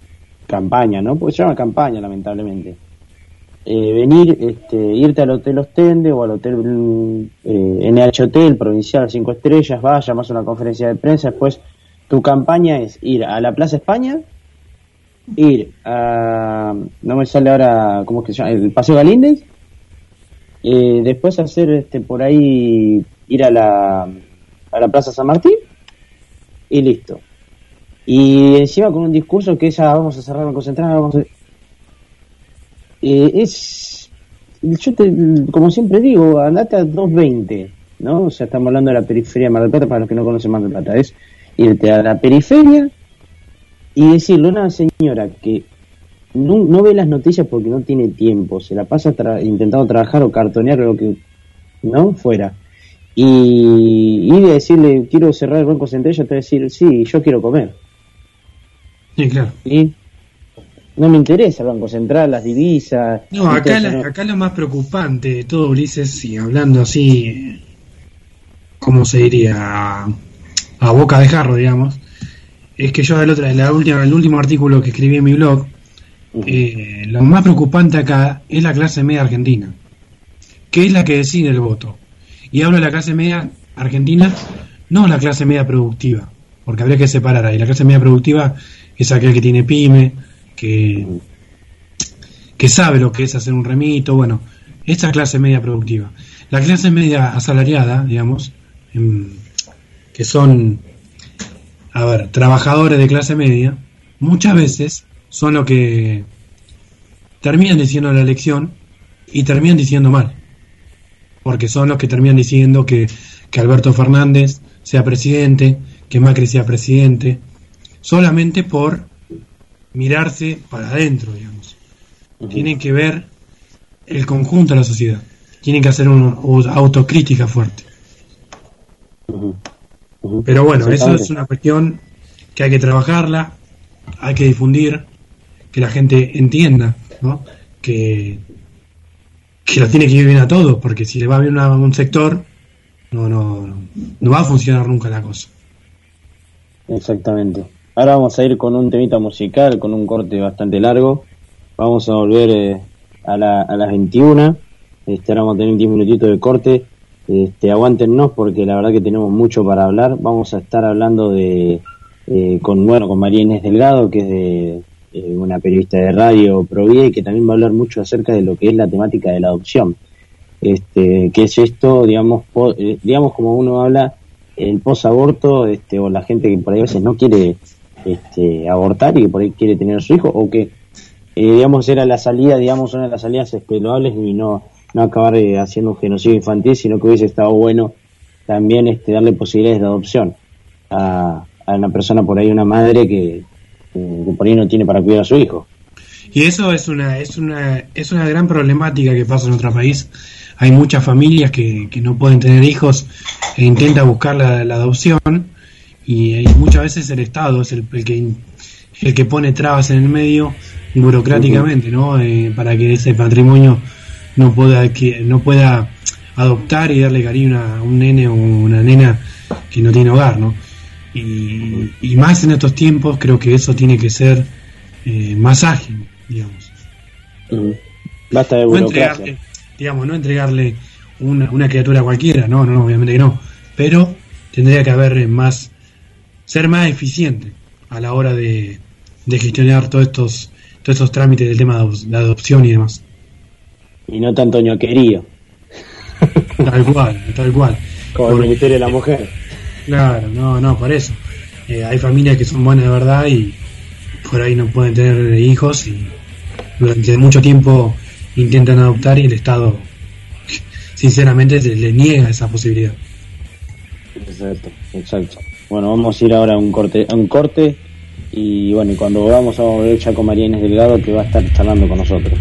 campaña, ¿no? Porque se llama campaña, lamentablemente eh, venir, este, irte al Hotel Ostende o al Hotel eh, NH Hotel Provincial 5 Estrellas, vas, llamas a una conferencia de prensa, después tu campaña es ir a la Plaza España, ir a, no me sale ahora, ¿cómo es que se llama? El Paseo Galíndez, eh, después hacer este, por ahí, ir a la, a la Plaza San Martín y listo. Y encima con un discurso que ya vamos a cerrar, vamos a vamos a eh, es, yo te, como siempre digo, andate a 220, ¿no? O sea, estamos hablando de la periferia de Mar del Plata, para los que no conocen Mar del Plata, es irte a la periferia y decirle a una señora que no, ve las noticias porque no tiene tiempo, se la pasa intentando trabajar o cartonear o lo que, ¿no? Fuera. Y, y decirle, quiero cerrar el banco central, ella te va a decir, sí, yo quiero comer. Sí, claro. Y no me interesa el Banco Central, las divisas. No, acá, acá lo más preocupante de todo, Ulises, y hablando así, ¿cómo se diría? A, boca de jarro, digamos, es que yo, el, otro, la última, el último artículo que escribí en mi blog, eh, lo más preocupante acá es la clase media argentina, que es la que decide el voto. Y hablo de la clase media argentina, no la clase media productiva, porque habría que separar ahí. La clase media productiva es aquel que tiene pyme, que, que sabe lo que es hacer un remito, bueno, esta clase media productiva. La clase media asalariada, digamos, que son, a ver, trabajadores de clase media, muchas veces son lo que terminan diciendo la elección y terminan diciendo mal. Porque son los que terminan diciendo que, que Alberto Fernández sea presidente, que Macri sea presidente, solamente por mirarse para adentro, digamos. Tienen que ver el conjunto de la sociedad. Tienen que hacer una autocrítica fuerte. Pero bueno, eso es una cuestión que hay que trabajarla, hay que difundir, que la gente entienda, ¿no? Que, que lo tiene que ir bien a todos, porque si le va bien a un sector, no, no, no va a funcionar nunca la cosa. Exactamente. Ahora vamos a ir con un temita musical, con un corte bastante largo. Vamos a volver eh, a, la, a las 21. Este, ahora vamos a tener 10 minutitos de corte. Este, aguántennos porque la verdad que tenemos mucho para hablar. Vamos a estar hablando de eh, con bueno con María Inés Delgado, que es de eh, una periodista de radio Provie, y que también va a hablar mucho acerca de lo que es la temática de la adopción. Este, que es esto, digamos, eh, digamos como uno habla el posaborto, este, o la gente que por ahí a veces no quiere este, abortar y que por ahí quiere tener a su hijo, o que digamos era la salida, digamos, una de las salidas esperables y no no acabar eh, haciendo un genocidio infantil, sino que hubiese estado bueno también este, darle posibilidades de adopción a, una persona por ahí, una madre que, por ahí no tiene para cuidar a su hijo. Y eso es una, es una, es una gran problemática que pasa en nuestro país. Hay muchas familias que, no pueden tener hijos e intentan buscar la, adopción y, muchas veces el Estado es el, que el que pone trabas en el medio burocráticamente, ¿no? Eh, para que ese patrimonio no pueda, que, no pueda adoptar y darle cariño a un nene o una nena que no tiene hogar, ¿no? Y, y más en estos tiempos creo que eso tiene que ser eh, más ágil, digamos. Basta de burocracia. No digamos, no entregarle una, una criatura cualquiera, no, no, obviamente que no, pero tendría que haber más, ser más eficiente a la hora de, de gestionar todos estos, todos estos trámites del tema de la adopción y demás y no tanto ñoquerío. Tal cual, tal cual. Como el Ministerio de la Mujer. Claro, no, no, por eso. Eh, hay familias que son buenas de verdad y por ahí no pueden tener hijos y durante mucho tiempo intentan adoptar y el Estado sinceramente le niega esa posibilidad. Exacto, exacto. Bueno, vamos a ir ahora a un corte, a un corte y bueno, y cuando vamos a volver ya con María Inés Delgado que va a estar charlando con nosotros.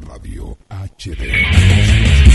Radio HD.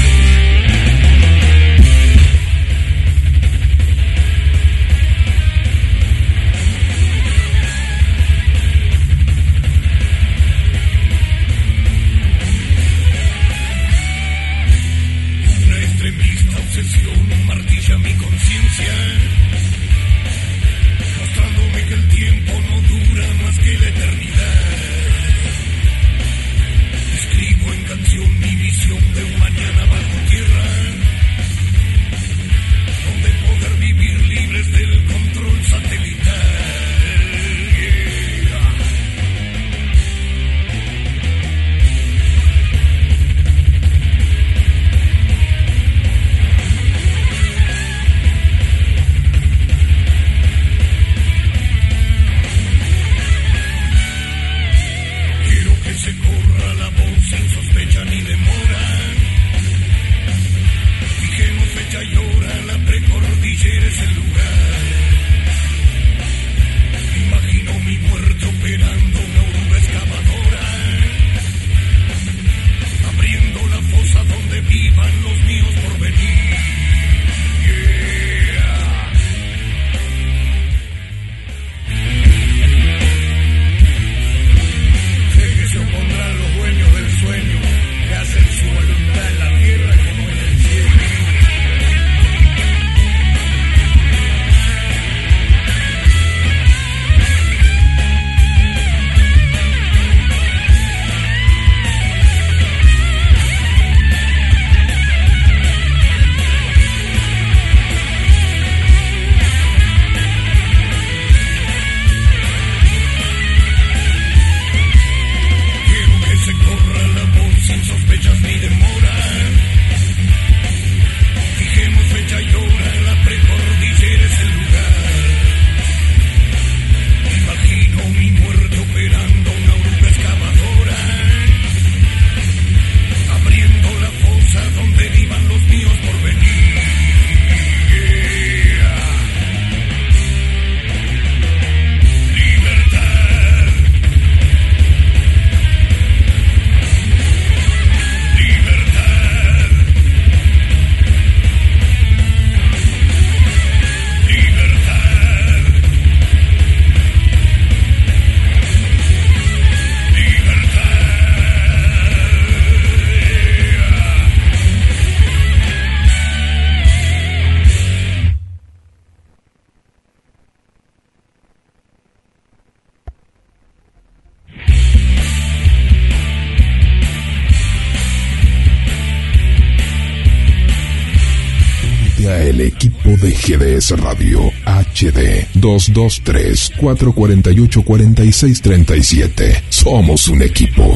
GDS Radio HD 223-448-4637. Somos un equipo.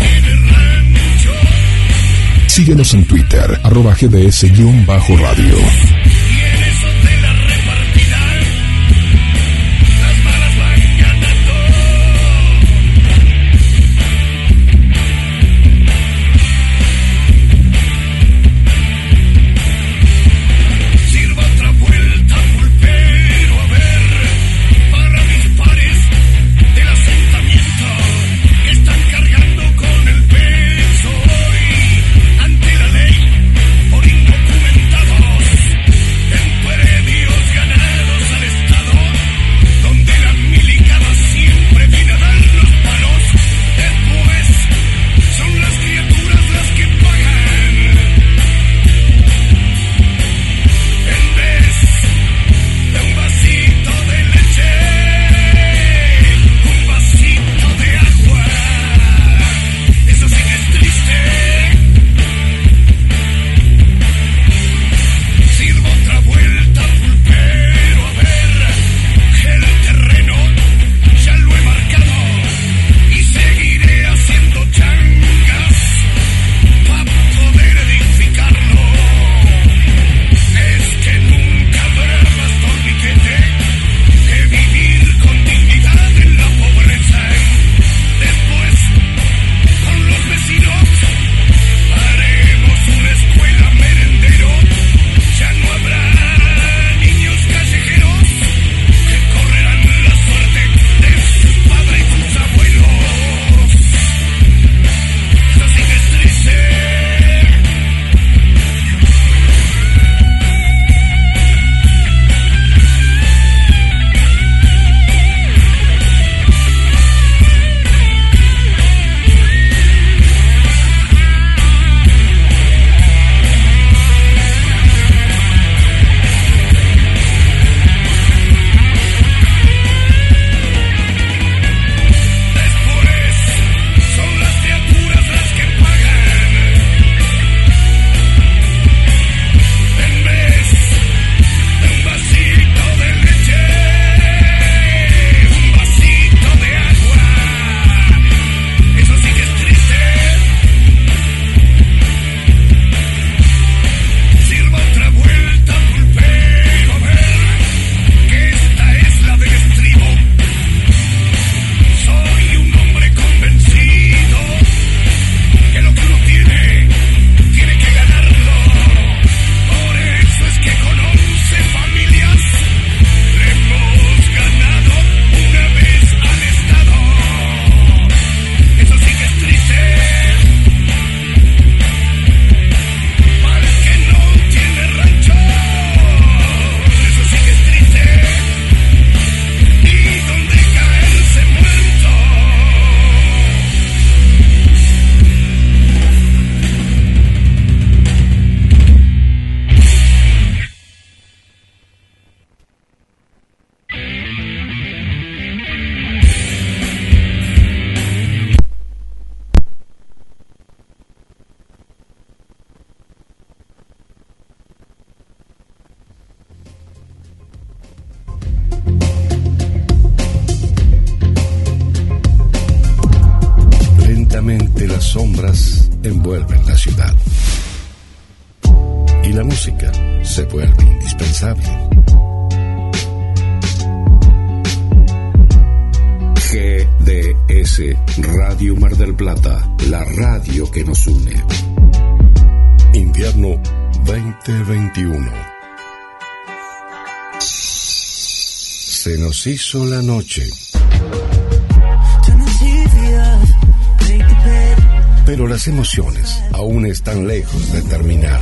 Síguenos en Twitter, arroba GDS-radio. Hizo la noche. Pero las emociones aún están lejos de terminar.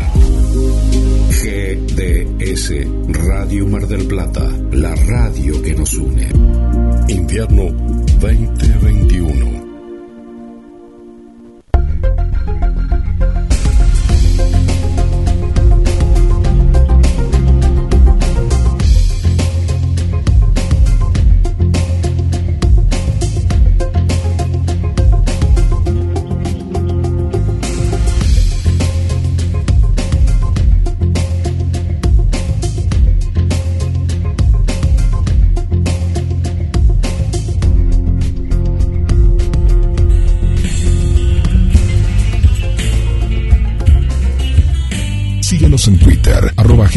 GDS Radio Mar del Plata, la radio que nos une. Invierno 2021.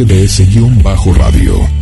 Twitter,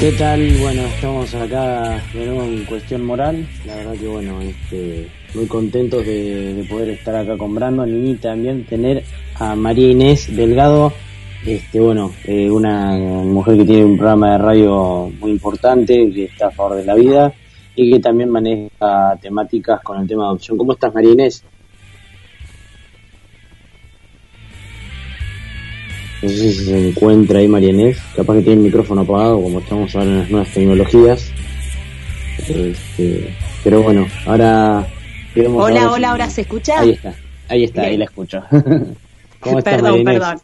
¿Qué tal? Bueno, estamos acá de en Cuestión Moral. La verdad que bueno, este, muy contentos de, de poder estar acá con Brandon también tener a María Inés Delgado, este, bueno, eh, una mujer que tiene un programa de radio muy importante, que está a favor de la vida y que también maneja temáticas con el tema de adopción. ¿Cómo estás, María Inés? No sé si se encuentra ahí María Inés, capaz que tiene el micrófono apagado, como estamos ahora en las nuevas tecnologías. Este, pero bueno, ahora... Hola, hola, ahora se escucha. Ahí está, ahí está, ahí la escucho. ¿Cómo estás, María perdón, Inés? perdón.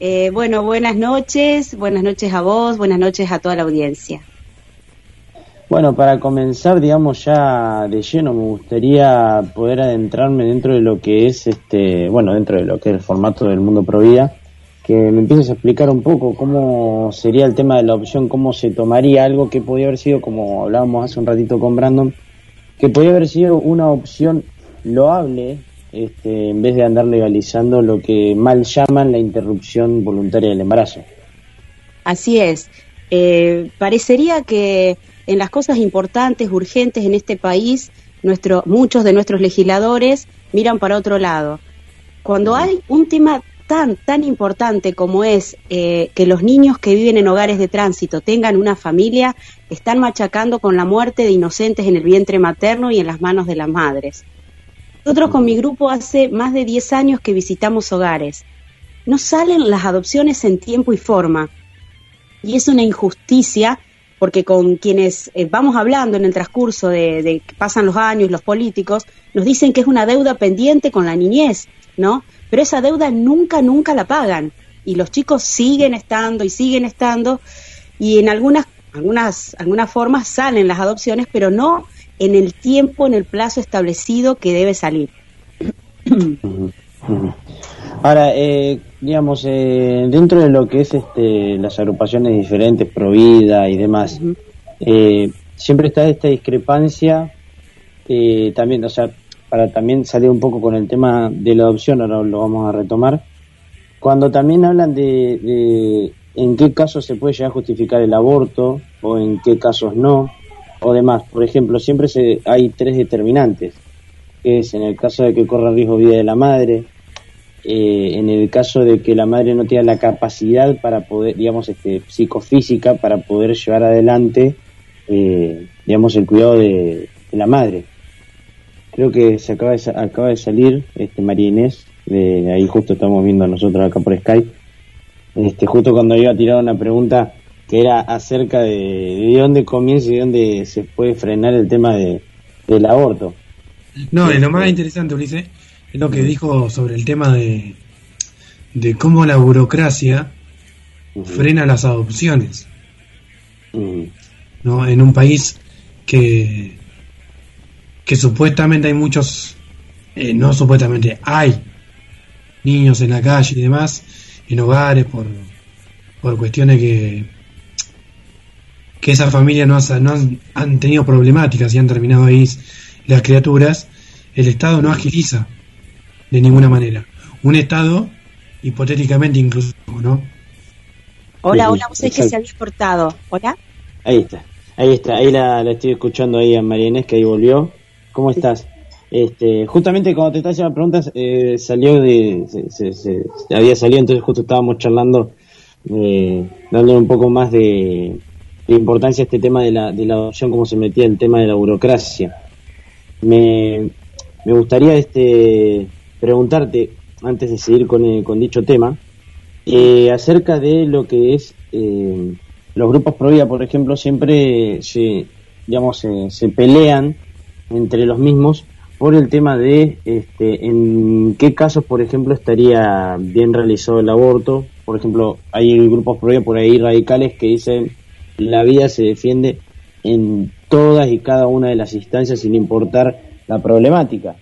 Eh, bueno, buenas noches, buenas noches a vos, buenas noches a toda la audiencia. Bueno, para comenzar, digamos, ya de lleno, me gustaría poder adentrarme dentro de lo que es, este, bueno, dentro de lo que es el formato del mundo pro vida, que me empieces a explicar un poco cómo sería el tema de la opción, cómo se tomaría algo que podía haber sido, como hablábamos hace un ratito con Brandon, que podía haber sido una opción loable este, en vez de andar legalizando lo que mal llaman la interrupción voluntaria del embarazo. Así es. Eh, parecería que en las cosas importantes, urgentes en este país, nuestro, muchos de nuestros legisladores miran para otro lado. Cuando hay un tema tan, tan importante como es eh, que los niños que viven en hogares de tránsito tengan una familia, están machacando con la muerte de inocentes en el vientre materno y en las manos de las madres. Nosotros con mi grupo hace más de 10 años que visitamos hogares. No salen las adopciones en tiempo y forma. Y es una injusticia porque con quienes eh, vamos hablando en el transcurso de, de que pasan los años, los políticos, nos dicen que es una deuda pendiente con la niñez, ¿no? Pero esa deuda nunca, nunca la pagan. Y los chicos siguen estando y siguen estando, y en algunas, algunas, algunas formas salen las adopciones, pero no en el tiempo, en el plazo establecido que debe salir. Ahora, eh, digamos, eh, dentro de lo que es este, las agrupaciones diferentes, Provida y demás, eh, siempre está esta discrepancia, también, o sea, para también salir un poco con el tema de la adopción, ahora lo vamos a retomar, cuando también hablan de, en qué casos se puede llegar a justificar el aborto o en qué casos no, o demás. Por ejemplo, siempre se, hay tres determinantes, que es en el caso de que corra riesgo vida de la madre, eh, en el caso de que la madre no tenga la capacidad para poder, digamos, este, psicofísica para poder llevar adelante, eh, digamos, el cuidado de la madre creo que se acaba de, acaba de salir este María Inés, de ahí justo estamos viendo nosotros acá por Skype, este, justo cuando iba a tirar una pregunta que era acerca de, de dónde comienza y de dónde se puede frenar el tema de, del aborto. No, lo más interesante, Ulises, es lo que dijo sobre el tema de, de cómo la burocracia frena las adopciones. ¿no? En un país que, que supuestamente hay muchos, eh, no supuestamente, hay niños en la calle y demás, en hogares, por, por cuestiones que, que esas familias no, no han, tenido problemáticas y han terminado ahí las criaturas, el Estado no agiliza de ninguna manera. Un Estado hipotéticamente incluso, ¿no? Hola, hola, vos que se había cortado. Hola. Ahí está, ahí está, ahí la, la estoy escuchando ahí a María Inés que ahí volvió. ¿Cómo estás? Este, justamente cuando te estás haciendo preguntas, eh, salió de, se, había salido, entonces justo estábamos charlando, eh, dándole un poco más de, importancia a este tema de la, de la adopción, cómo se metía el tema de la burocracia. Me, me gustaría este, preguntarte, antes de seguir con, eh, con dicho tema, eh, acerca de lo que es eh, los grupos pro vida, por ejemplo, siempre se, digamos, se pelean entre los mismos por el tema de este, en qué casos, por ejemplo, estaría bien realizado el aborto. Por ejemplo, hay grupos por ahí radicales que dicen la vida se defiende en todas y cada una de las instancias sin importar la problemática.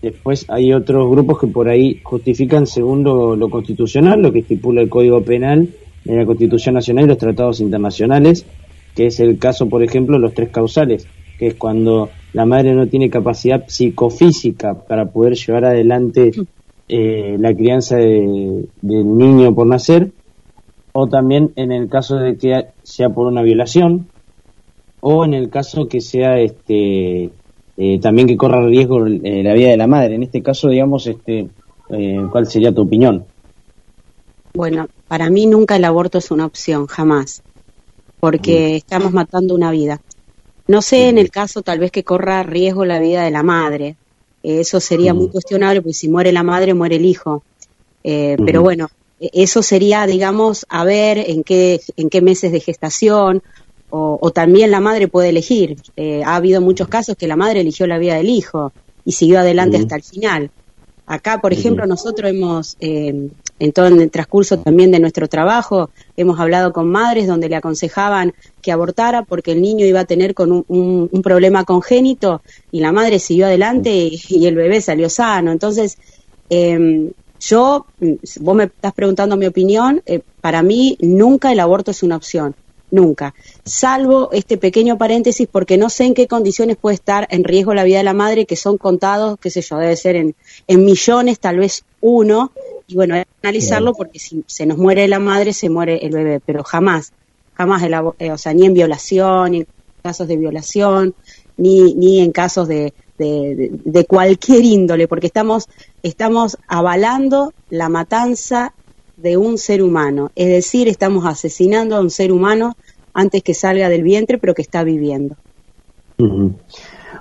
Después hay otros grupos que por ahí justifican según lo, constitucional, lo que estipula el Código Penal en la Constitución Nacional y los tratados internacionales, que es el caso, por ejemplo, de los tres causales, que es cuando la madre no tiene capacidad psicofísica para poder llevar adelante eh, la crianza del niño por nacer, o también en el caso de que sea por una violación, o en el caso que sea este eh, también que corra riesgo eh, la vida de la madre. En este caso, digamos, este, ¿cuál sería tu opinión? Bueno, para mí nunca el aborto es una opción, jamás, porque estamos matando una vida. No sé en el caso tal vez que corra riesgo la vida de la madre. Eh, eso sería muy cuestionable porque si muere la madre muere el hijo. Eh, pero bueno, e, eso sería, digamos, a ver en qué, en qué meses de gestación o, también la madre puede elegir. Eh, ha habido muchos casos que la madre eligió la vida del hijo y siguió adelante hasta el final. Acá, por ejemplo, nosotros hemos, eh, en todo el transcurso también de nuestro trabajo, hemos hablado con madres donde le aconsejaban que abortara porque el niño iba a tener con un, problema congénito y la madre siguió adelante y, el bebé salió sano. Entonces, em, Yo, vos me estás preguntando mi opinión, eh, para mí nunca el aborto es una opción, nunca. Salvo este pequeño paréntesis porque no sé en qué condiciones puede estar en riesgo la vida de la madre, que son contados, qué sé yo, debe ser en, en millones, tal vez uno, y bueno, hay que analizarlo porque si se nos muere la madre, se muere el bebé, pero jamás, jamás, el, eh, o sea, ni en violación, ni en casos de violación, ni, ni en casos de, de, de, cualquier índole, porque estamos, estamos avalando la matanza de un ser humano, es decir, estamos asesinando a un ser humano antes que salga del vientre, pero que está viviendo.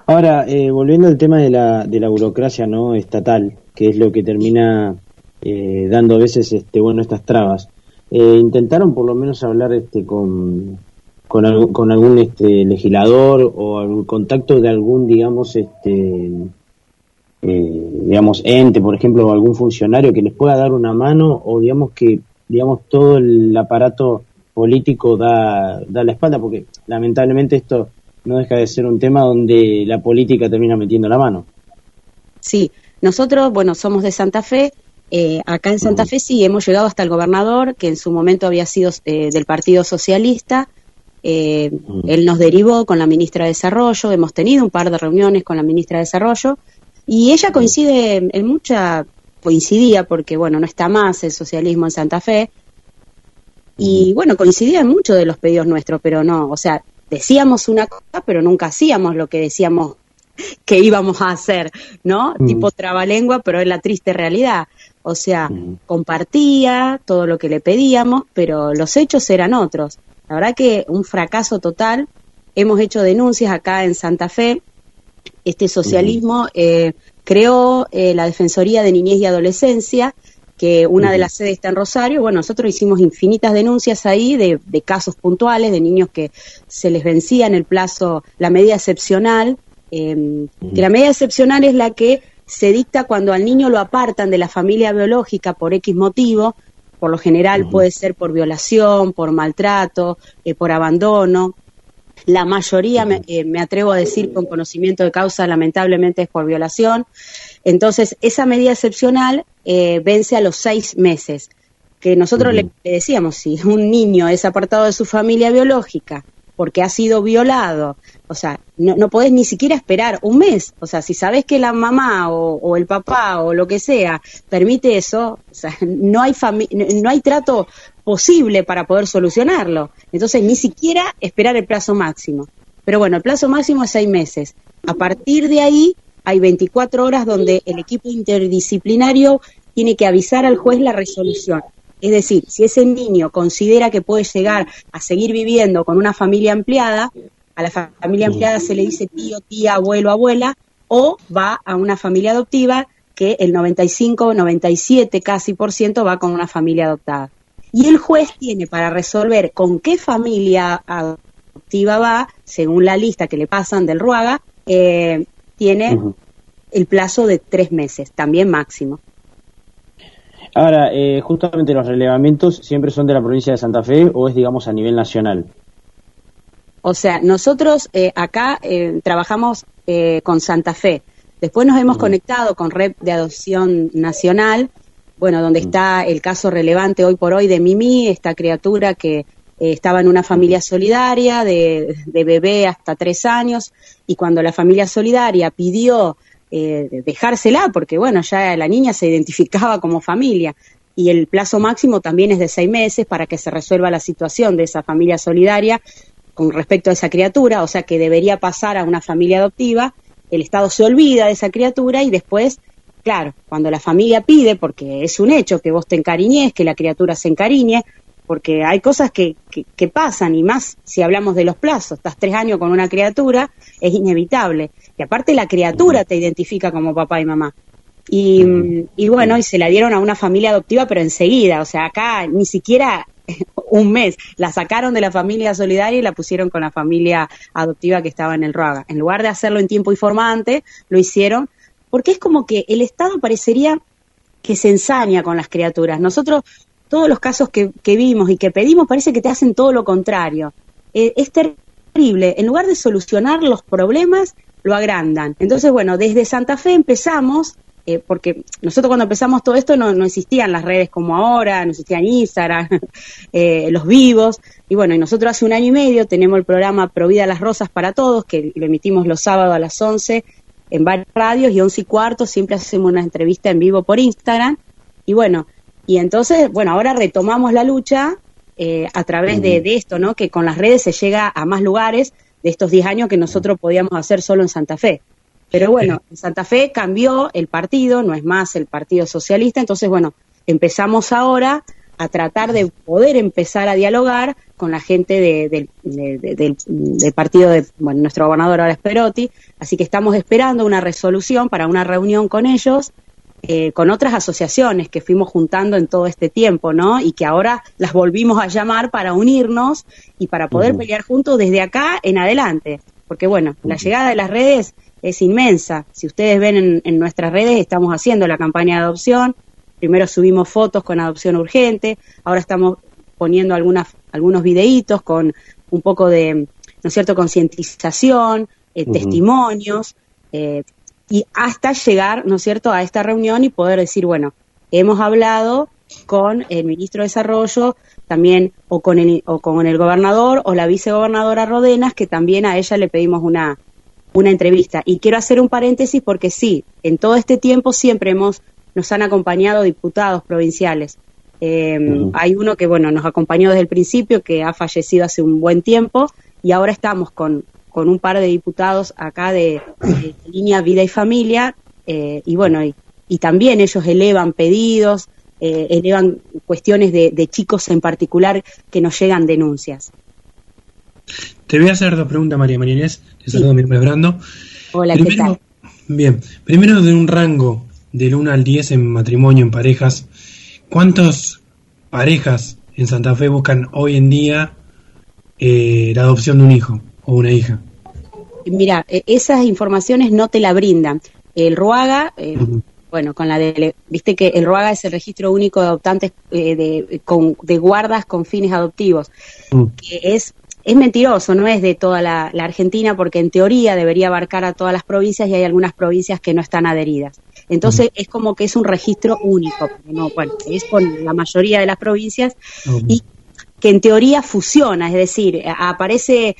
Ahora, eh, volviendo al tema de la, de la burocracia no estatal, que es lo que termina eh, dando a veces este, bueno, estas trabas, eh, intentaron por lo menos hablar este, con, con algún este, legislador o algún contacto de algún, digamos, este, eh, digamos, ente, por ejemplo, o algún funcionario que les pueda dar una mano o digamos que, digamos, todo el aparato político da, da la espalda, porque lamentablemente esto no deja de ser un tema donde la política termina metiendo la mano. Sí, nosotros, bueno, somos de Santa Fe, eh, acá en Santa Fe sí hemos llegado hasta el gobernador, que en su momento había sido eh, del Partido Socialista, eh. Él nos derivó con la ministra de Desarrollo, hemos tenido un par de reuniones con la ministra de Desarrollo y ella coincide en mucha, coincidía porque bueno, no está más el socialismo en Santa Fe y bueno, coincidía en muchos de los pedidos nuestros, pero no, o sea, decíamos una cosa pero nunca hacíamos lo que decíamos que íbamos a hacer, ¿no? Mm. Tipo trabalengua, pero es la triste realidad. O sea, mm. compartía todo lo que le pedíamos, pero los hechos eran otros. La verdad que un fracaso total. Hemos hecho denuncias acá en Santa Fe. Este socialismo eh, creó eh, la Defensoría de Niñez y Adolescencia, que una de las sedes está en Rosario. Bueno, nosotros hicimos infinitas denuncias ahí de, de casos puntuales, de niños que se les vencía en el plazo la medida excepcional, eh, que la medida excepcional es la que se dicta cuando al niño lo apartan de la familia biológica por X motivo, por lo general uh -huh. puede ser por violación, por maltrato, eh, por abandono. La mayoría, me, eh, me, atrevo a decir con conocimiento de causa, lamentablemente es por violación. Entonces, esa medida excepcional eh, vence a los seis meses. Que nosotros uh -huh. le, le decíamos, si un niño es apartado de su familia biológica porque ha sido violado, o sea, no, no podés ni siquiera esperar un mes. O sea, si sabes que la mamá o, o el papá o lo que sea permite eso, o sea, no hay, no hay trato posible para poder solucionarlo. Entonces, ni siquiera esperar el plazo máximo. Pero bueno, el plazo máximo es seis meses. A partir de ahí, hay 24 horas donde el equipo interdisciplinario tiene que avisar al juez la resolución. Es decir, si ese niño considera que puede llegar a seguir viviendo con una familia ampliada, a la familia ampliada se le dice tío, tía, abuelo, abuela, o va a una familia adoptiva que el 95, 97 casi por ciento va con una familia adoptada. Y el juez tiene para resolver con qué familia adoptiva va, según la lista que le pasan del Ruaga, eh, tiene uh -huh. el plazo de tres meses, también máximo. Ahora, eh, justamente los relevamientos siempre son de la provincia de Santa Fe o es, digamos, a nivel nacional. O sea, nosotros eh, acá eh, trabajamos eh, con Santa Fe. Después nos hemos uh -huh. conectado con Red de Adopción Nacional, bueno, donde -huh. está el caso relevante hoy por hoy de Mimi, esta criatura que estaba en una familia solidaria de, de, bebé hasta tres años y cuando la familia solidaria pidió eh, dejársela, porque bueno, ya la niña se identificaba como familia y el plazo máximo también es de seis meses para que se resuelva la situación de esa familia solidaria con respecto a esa criatura, o sea que debería pasar a una familia adoptiva, el Estado se olvida de esa criatura y después, claro, cuando la familia pide, porque es un hecho que vos te encariñes, que la criatura se encariñe, porque hay cosas que, que, que, pasan, y más si hablamos de los plazos, estás tres años con una criatura, es inevitable. Y aparte la criatura te identifica como papá y mamá. Y, y bueno, y se la dieron a una familia adoptiva, pero enseguida, o sea, acá ni siquiera un mes, la sacaron de la familia solidaria y la pusieron con la familia adoptiva que estaba en el Ruaga. En lugar de hacerlo en tiempo informante, lo hicieron, porque es como que el Estado parecería que se ensaña con las criaturas. Nosotros todos los casos que, vimos y que pedimos parece que te hacen todo lo contrario. Eh, es terrible. En lugar de solucionar los problemas, lo agrandan. Entonces, bueno, desde Santa Fe empezamos eh, porque nosotros cuando empezamos todo esto no, no, existían las redes como ahora, no existían Instagram, eh, los vivos, y bueno, y nosotros hace un año y medio tenemos el programa Provida las Rosas para Todos, que lo emitimos los sábados a las 11 en varias radios y 11 y cuarto siempre hacemos una entrevista en vivo por Instagram, y bueno, y entonces, bueno, ahora retomamos la lucha eh, a través de, de, esto, ¿no? Que con las redes se llega a más lugares de estos 10 años que nosotros podíamos hacer solo en Santa Fe. Pero bueno, en Santa Fe cambió el partido, no es más el Partido Socialista, entonces bueno, empezamos ahora a tratar de poder empezar a dialogar con la gente de, de, de, del, del, partido de bueno, nuestro gobernador ahora es Perotti, así que estamos esperando una resolución para una reunión con ellos, eh, con otras asociaciones que fuimos juntando en todo este tiempo, ¿no? Y que ahora las volvimos a llamar para unirnos y para poder uh -huh. pelear juntos desde acá en adelante, porque bueno, uh -huh. la llegada de las redes es inmensa. Si ustedes ven en, en, nuestras redes, estamos haciendo la campaña de adopción. Primero subimos fotos con adopción urgente, ahora estamos poniendo algunas, algunos videitos con un poco de, ¿no es cierto?, concientización, eh, uh -huh. testimonios, eh, y hasta llegar, ¿no es cierto?, a esta reunión y poder decir, bueno, hemos hablado con el ministro de Desarrollo, también o con el, o con el gobernador o la vicegobernadora Rodenas, que también a ella le pedimos una, una entrevista. Y quiero hacer un paréntesis porque sí, en todo este tiempo siempre hemos, nos han acompañado diputados provinciales. Eh, uh -huh. Hay uno que, bueno, nos acompañó desde el principio, que ha fallecido hace un buen tiempo, y ahora estamos con, con un par de diputados acá de, de línea Vida y Familia, eh, y bueno, y, y, también ellos elevan pedidos, eh, elevan cuestiones de, de, chicos en particular que nos llegan denuncias. Te voy a hacer dos preguntas, María María Inés. Te saludo, sí. mi Brando. Hola, Primero, ¿qué tal? Bien, primero de un rango del 1 al 10 en matrimonio, en parejas, ¿cuántas parejas en Santa Fe buscan hoy en día eh, la adopción de un hijo o una hija? Mira, e, esas informaciones no te la brindan. El RUAGA, eh, uh -huh. bueno, con la de, viste que el RUAGA es el registro único de adoptantes eh, de, con, de guardas con fines adoptivos, uh -huh. que es es mentiroso, no es de toda la, la, Argentina, porque en teoría debería abarcar a todas las provincias y hay algunas provincias que no están adheridas. Entonces uh -huh. es como que es un registro único, no, bueno, es con la mayoría de las provincias uh -huh. y que en teoría fusiona, es decir, aparece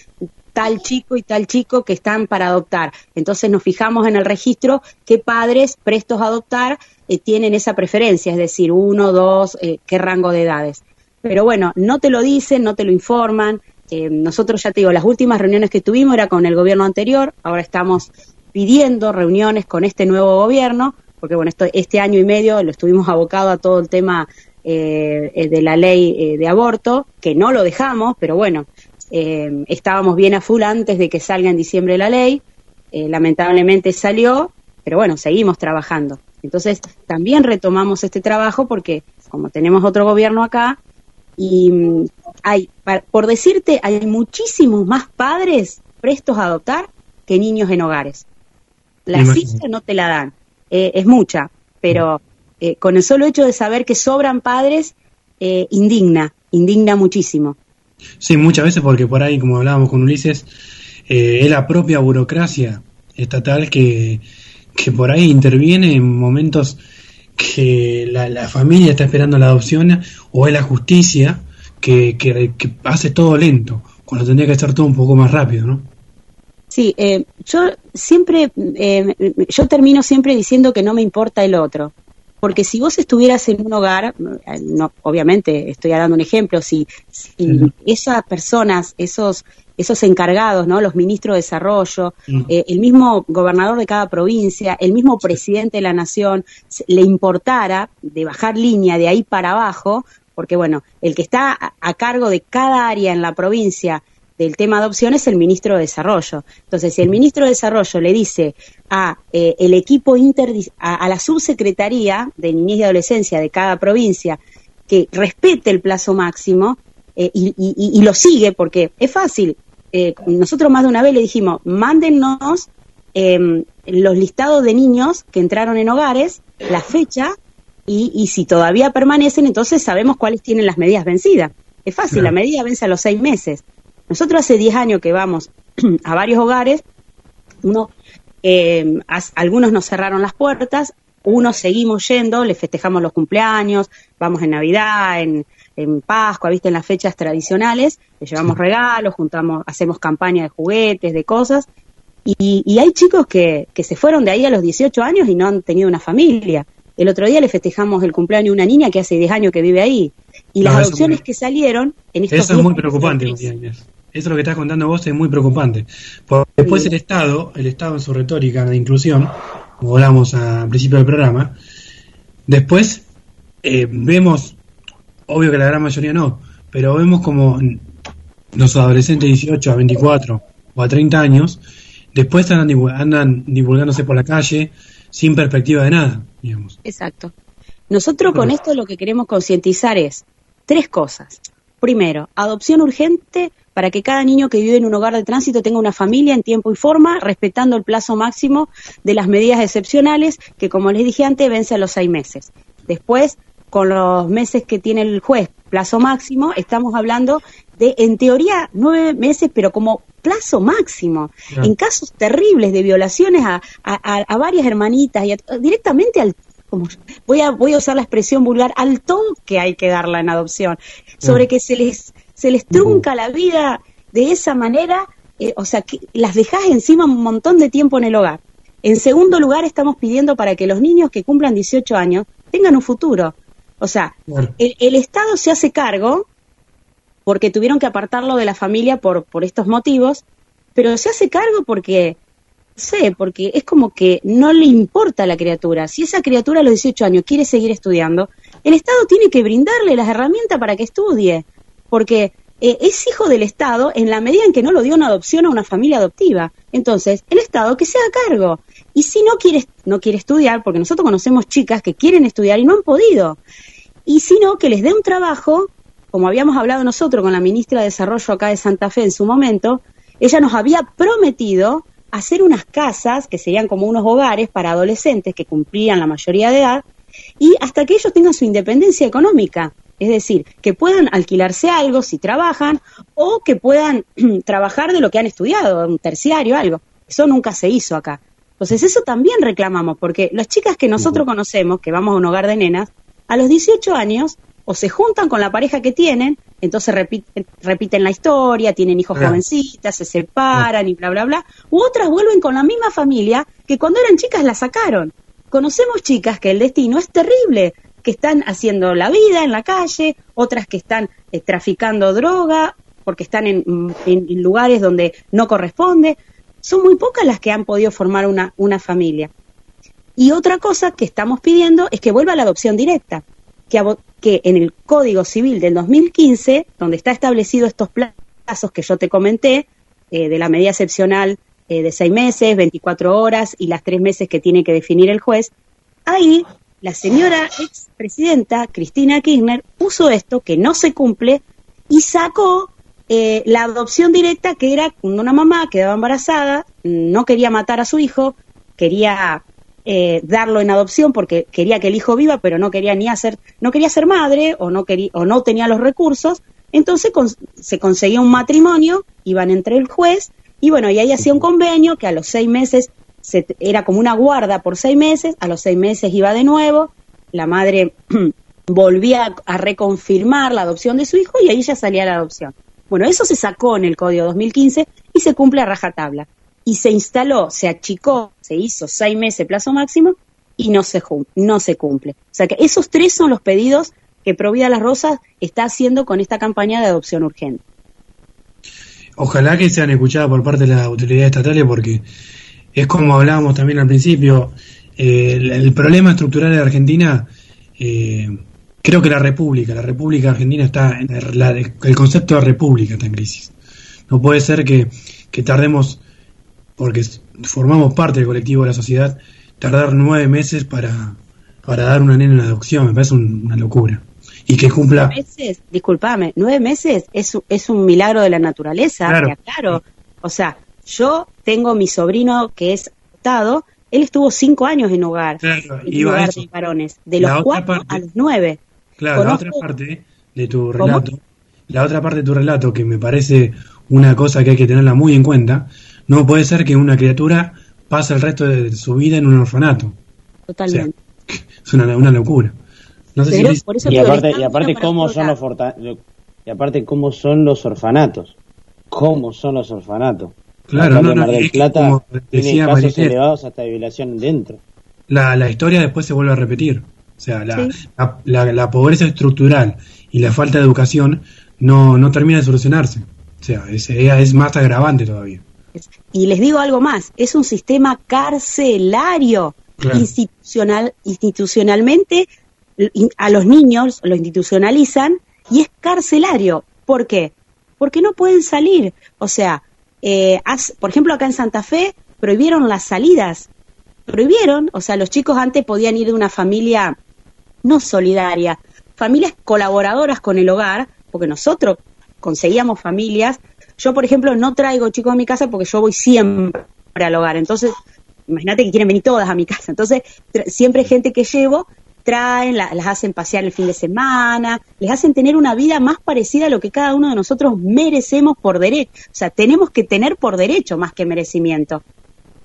tal chico y tal chico que están para adoptar. Entonces nos fijamos en el registro qué padres prestos a adoptar eh, tienen esa preferencia, es decir, uno, dos, eh, qué rango de edades. Pero bueno, no te lo dicen, no te lo informan, eh, nosotros ya te digo, las últimas reuniones que tuvimos era con el gobierno anterior, ahora estamos pidiendo reuniones con este nuevo gobierno, porque bueno, esto, este año y medio lo estuvimos abocado a todo el tema eh, eh de la ley eh, de aborto, que no lo dejamos, pero bueno, eh, estábamos bien a full antes de que salga en diciembre la ley, lamentablemente salió, pero bueno, seguimos trabajando. Entonces, también retomamos este trabajo porque como tenemos otro gobierno acá, y mm, hay, por decirte, hay muchísimos más padres prestos a adoptar que niños en hogares. La cifra no te la dan, eh, es mucha, pero eh, con el solo hecho de saber que sobran padres, eh, indigna, indigna muchísimo. Sí, muchas veces porque por ahí, como hablábamos con Ulises, eh, es la propia burocracia estatal que, que por ahí interviene en momentos que la, la, familia está esperando la adopción o es la justicia que, que, que, hace todo lento, cuando tendría que estar todo un poco más rápido, ¿no? Sí, eh, yo siempre, eh, yo termino siempre diciendo que no me importa el otro, porque si vos estuvieras en un hogar, no, obviamente estoy dando un ejemplo, si, si esas personas, esos esos encargados, ¿no? Los ministros de desarrollo, eh, el mismo gobernador de cada provincia, el mismo presidente de la nación, le importara de bajar línea de ahí para abajo, porque bueno, el que está a cargo de cada área en la provincia del tema de adopción es el ministro de Desarrollo. Entonces, si el ministro de Desarrollo le dice a eh, el equipo inter a, a, la subsecretaría de niñez y adolescencia de cada provincia que respete el plazo máximo eh, y, y, y, lo sigue, porque es fácil, eh, nosotros más de una vez le dijimos, mándennos eh, los listados de niños que entraron en hogares, la fecha, y, y, si todavía permanecen, entonces sabemos cuáles tienen las medidas vencidas. Es fácil, la medida vence a los seis meses. Nosotros hace diez años que vamos a varios hogares, uno, eh, algunos nos cerraron las puertas, unos seguimos yendo, le festejamos los cumpleaños, vamos en Navidad, en, en Pascua, viste, en las fechas tradicionales, le llevamos regalos, juntamos, hacemos campaña de juguetes, de cosas, y, y hay chicos que, que se fueron de ahí a los 18 años y no han tenido una familia. El otro día le festejamos el cumpleaños a una niña que hace 10 años que vive ahí. Y No, las adopciones muy- que salieron en estos Eso es 10 muy años preocupante, de. Inés. Eso lo que estás contando vos es muy preocupante. Porque después el Estado, el Estado en su retórica de inclusión, como hablamos al principio del programa, después eh, vemos, obvio que la gran mayoría no, pero vemos como los adolescentes de 18 a 24 o a 30 años, después andan, andan divulgándose por la calle sin perspectiva de nada, digamos. Exacto. Nosotros con esto lo que queremos concientizar es tres cosas. Primero, adopción urgente para que cada niño que vive en un hogar de tránsito tenga una familia en tiempo y forma, respetando el plazo máximo de las medidas excepcionales que, como les dije antes, vence a los seis meses. Después, con los meses que tiene el juez, plazo máximo, estamos hablando de, en teoría, nueve meses, pero como plazo máximo. En casos terribles de violaciones a, a- a- varias hermanitas y a- directamente al como voy a voy a usar la expresión vulgar al toque hay que darla en adopción sobre que se les se les trunca la vida de esa manera eh, o sea que las dejas encima un montón de tiempo en el hogar. En segundo lugar estamos pidiendo para que los niños que cumplan 18 años tengan un futuro. O sea el, el Estado se hace cargo porque tuvieron que apartarlo de la familia por, por estos motivos, pero se hace cargo porque, no sé, porque es como que no le importa a la criatura. Si esa criatura a los 18 años quiere seguir estudiando, el Estado tiene que brindarle las herramientas para que estudie, porque eh, es hijo del Estado en la medida en que no lo dio en adopción a una familia adoptiva. Entonces, el Estado que se haga cargo. Y si no quiere, no quiere estudiar, porque nosotros conocemos chicas que quieren estudiar y no han podido, y si no, que les dé un trabajo, como habíamos hablado nosotros con la ministra de Desarrollo acá de Santa Fe en su momento, ella nos había prometido hacer unas casas, que serían como unos hogares para adolescentes que cumplían la mayoría de edad, y hasta que ellos tengan su independencia económica. Es decir, que puedan alquilarse algo si trabajan o que puedan trabajar de lo que han estudiado, un terciario, algo. Eso nunca se hizo acá. Entonces eso también reclamamos, porque las chicas que nosotros conocemos, que vamos a un hogar de nenas, a los 18 años o se juntan con la pareja que tienen, entonces repiten, repiten la historia, tienen hijos Claro. jovencitas, se separan y bla, bla, bla, u otras vuelven con la misma familia que cuando eran chicas la sacaron. Conocemos chicas que el destino es terrible, que están haciendo la vida en la calle, otras que están eh, traficando droga, porque están en, lugares donde no corresponde. Son muy pocas las que han podido formar una, una familia. Y otra cosa que estamos pidiendo es que vuelva la adopción directa, que, que en el Código Civil del 2015, donde está establecido estos plazos que yo te comenté, eh, de la medida excepcional eh, de seis meses, 24 horas y las tres meses que tiene que definir el juez, ahí la señora expresidenta Cristina Kirchner puso esto que no se cumple y sacó eh, la adopción directa que era una mamá quedaba embarazada, no quería matar a su hijo, quería eh, darlo en adopción porque quería que el hijo viva, pero no quería ni hacer, no quería ser madre o no quería o no tenía los recursos, entonces con- se conseguía un matrimonio, iban entre el juez y bueno, y ahí hacía un convenio que a los seis meses se, era como una guarda por seis meses, a los seis meses iba de nuevo, la madre volvía a reconfirmar la adopción de su hijo y ahí ya salía la adopción. Bueno, eso se sacó en el Código 2015 y se cumple a rajatabla. Y se instaló, se achicó, se hizo seis meses plazo máximo y no se, no se cumple. O sea que esos tres son los pedidos que Provida Las Rosas está haciendo con esta campaña de adopción urgente. Ojalá que sean escuchadas por parte de las autoridades estatales porque es como hablábamos también al principio, eh, el, el problema estructural de Argentina, eh, creo que la República, la República Argentina está, en la- el concepto de República está en crisis. No puede ser que, que tardemos, porque formamos parte del colectivo de la sociedad, tardar nueve meses para, para dar una nena en adopción, me parece un- una locura. Y que cumpla... meses, discúlpame, nueve meses es, un- es un milagro de la naturaleza, Claro. te aclaro. O sea, yo tengo mi sobrino que es adoptado, él estuvo cinco años en hogar, Claro, en iba a hogar de varones, de La los cuatro parte- a los nueve. Claro, la otra parte de tu relato, la otra parte de tu relato que me parece una cosa que hay que tenerla muy en cuenta, no puede ser que una criatura pase el resto de su vida en un orfanato. Totalmente. Es una, una locura. No sé Pero si por eso Y aparte, cómo son los y aparte cómo son los orfanatos. Cómo son los orfanatos. Claro, no, no, Mar del Plata como tiene decía casos elevados hasta de violación dentro. la, la historia después se vuelve a repetir. O sea, la, Sí. la, la- la pobreza estructural y la falta de educación no, no termina de solucionarse. O sea, es, es más agravante todavía. Y les digo algo más, es un sistema carcelario, Claro. institucional, institucionalmente in- a los niños lo institucionalizan y es carcelario. ¿Por qué? Porque no pueden salir. O sea, eh, por ejemplo, acá en Santa Fe prohibieron las salidas. Prohibieron, o sea, los chicos antes podían ir de una familia no solidaria, familias colaboradoras con el hogar, porque nosotros conseguíamos familias. Yo, por ejemplo, no traigo chicos a mi casa porque yo voy siempre al hogar. Entonces, imagínate que quieren venir todas a mi casa. Entonces, siempre gente que llevo, traen, la- las hacen pasear el fin de semana, les hacen tener una vida más parecida a lo que cada uno de nosotros merecemos por derecho. O sea, tenemos que tener por derecho más que merecimiento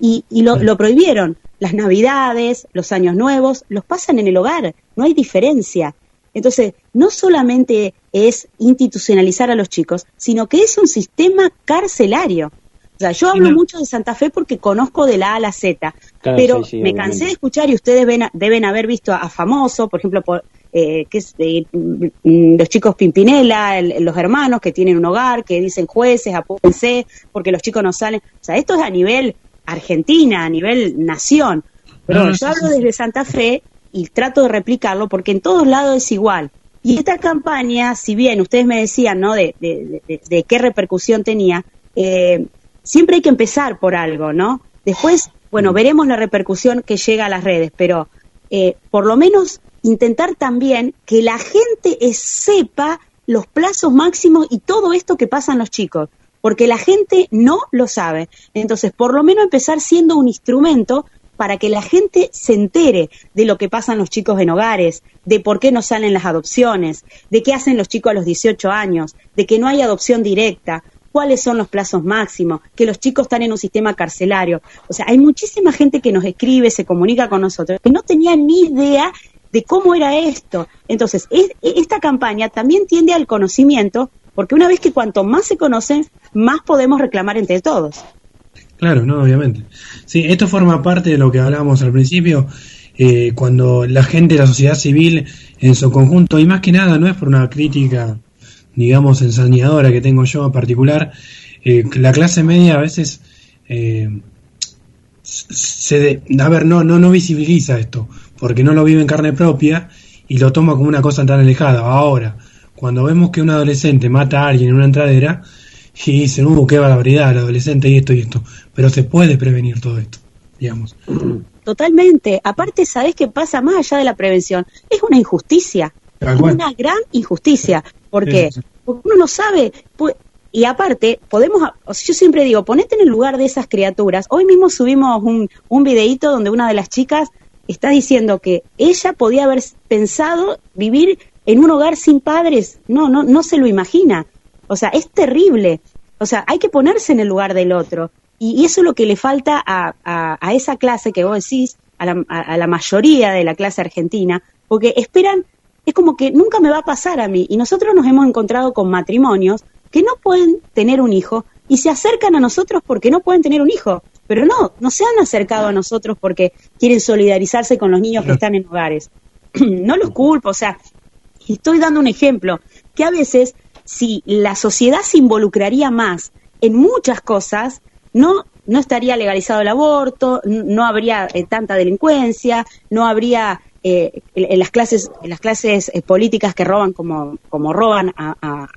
y, y lo, lo prohibieron. Las navidades, los años nuevos, los pasan en el hogar, no hay diferencia. Entonces, no solamente es institucionalizar a los chicos, sino que es un sistema carcelario. O sea, yo hablo no. mucho de Santa Fe porque conozco de la A a la Z, Claro, pero sí, sí, me obviamente. cansé de escuchar y ustedes ven deben haber visto a, a Famoso, por ejemplo, por, eh, que es, eh, mm, los chicos Pimpinela, el- los hermanos que tienen un hogar, que dicen jueces, apúrense, porque los chicos no salen. O sea, esto es a nivel Argentina, a nivel nación. Pero No, yo hablo desde Santa Fe y trato de replicarlo porque en todos lados es igual. Y esta campaña, si bien ustedes me decían, ¿no?, de, de- de- de qué repercusión tenía, eh, siempre hay que empezar por algo, ¿no? Después, bueno, veremos la repercusión que llega a las redes, pero eh, por lo menos intentar también que la gente sepa los plazos máximos y todo esto que pasan los chicos, porque la gente no lo sabe. Entonces, por lo menos empezar siendo un instrumento para que la gente se entere de lo que pasan los chicos en hogares, de por qué no salen las adopciones, de qué hacen los chicos a los 18 años, de que no hay adopción directa, cuáles son los plazos máximos, que los chicos están en un sistema carcelario. O sea, hay muchísima gente que nos escribe, se comunica con nosotros, que no tenía ni idea de cómo era esto. Entonces, es- esta campaña también tiende al conocimiento, porque una vez que cuanto más se conocen, más podemos reclamar entre todos. Claro, no, obviamente. Sí, esto forma parte de lo que hablábamos al principio, eh, cuando la gente, la sociedad civil en su conjunto, y más que nada, no es por una crítica, digamos, ensañadora que tengo yo en particular, eh, la clase media a veces eh, se de- a ver, no, no, no visibiliza esto, porque no lo vive en carne propia y lo toma como una cosa tan alejada. Ahora, cuando vemos que un adolescente mata a alguien en una entradera, y dicen, uh, qué barbaridad, el adolescente y esto y esto. Pero se puede prevenir todo esto, digamos. Totalmente. Aparte, ¿sabés qué pasa más allá de la prevención? Es una injusticia. Es una gran injusticia. ¿Por qué? Sí, sí. Porque uno no sabe. pues, y aparte, podemos, o sea, yo siempre digo, ponete en el lugar de esas criaturas. Hoy mismo subimos un, un videíto donde una de las chicas está diciendo que ella podía haber pensado vivir en un hogar sin padres. No, no, no se lo imagina. O sea, es terrible. O sea, hay que ponerse en el lugar del otro. Y, y eso es lo que le falta a, a- a esa clase que vos decís, a la, a- a la mayoría de la clase argentina, porque esperan, es como que nunca me va a pasar a mí. Y nosotros nos hemos encontrado con matrimonios que no pueden tener un hijo y se acercan a nosotros porque no pueden tener un hijo. Pero no, no se han acercado a nosotros porque quieren solidarizarse con los niños que están en hogares. no los culpo, o sea, estoy dando un ejemplo, que a veces si la sociedad se involucraría más en muchas cosas, no, no estaría legalizado el aborto, no habría eh, tanta delincuencia, no habría eh, en las clases, en las clases eh, políticas que roban como, como roban a,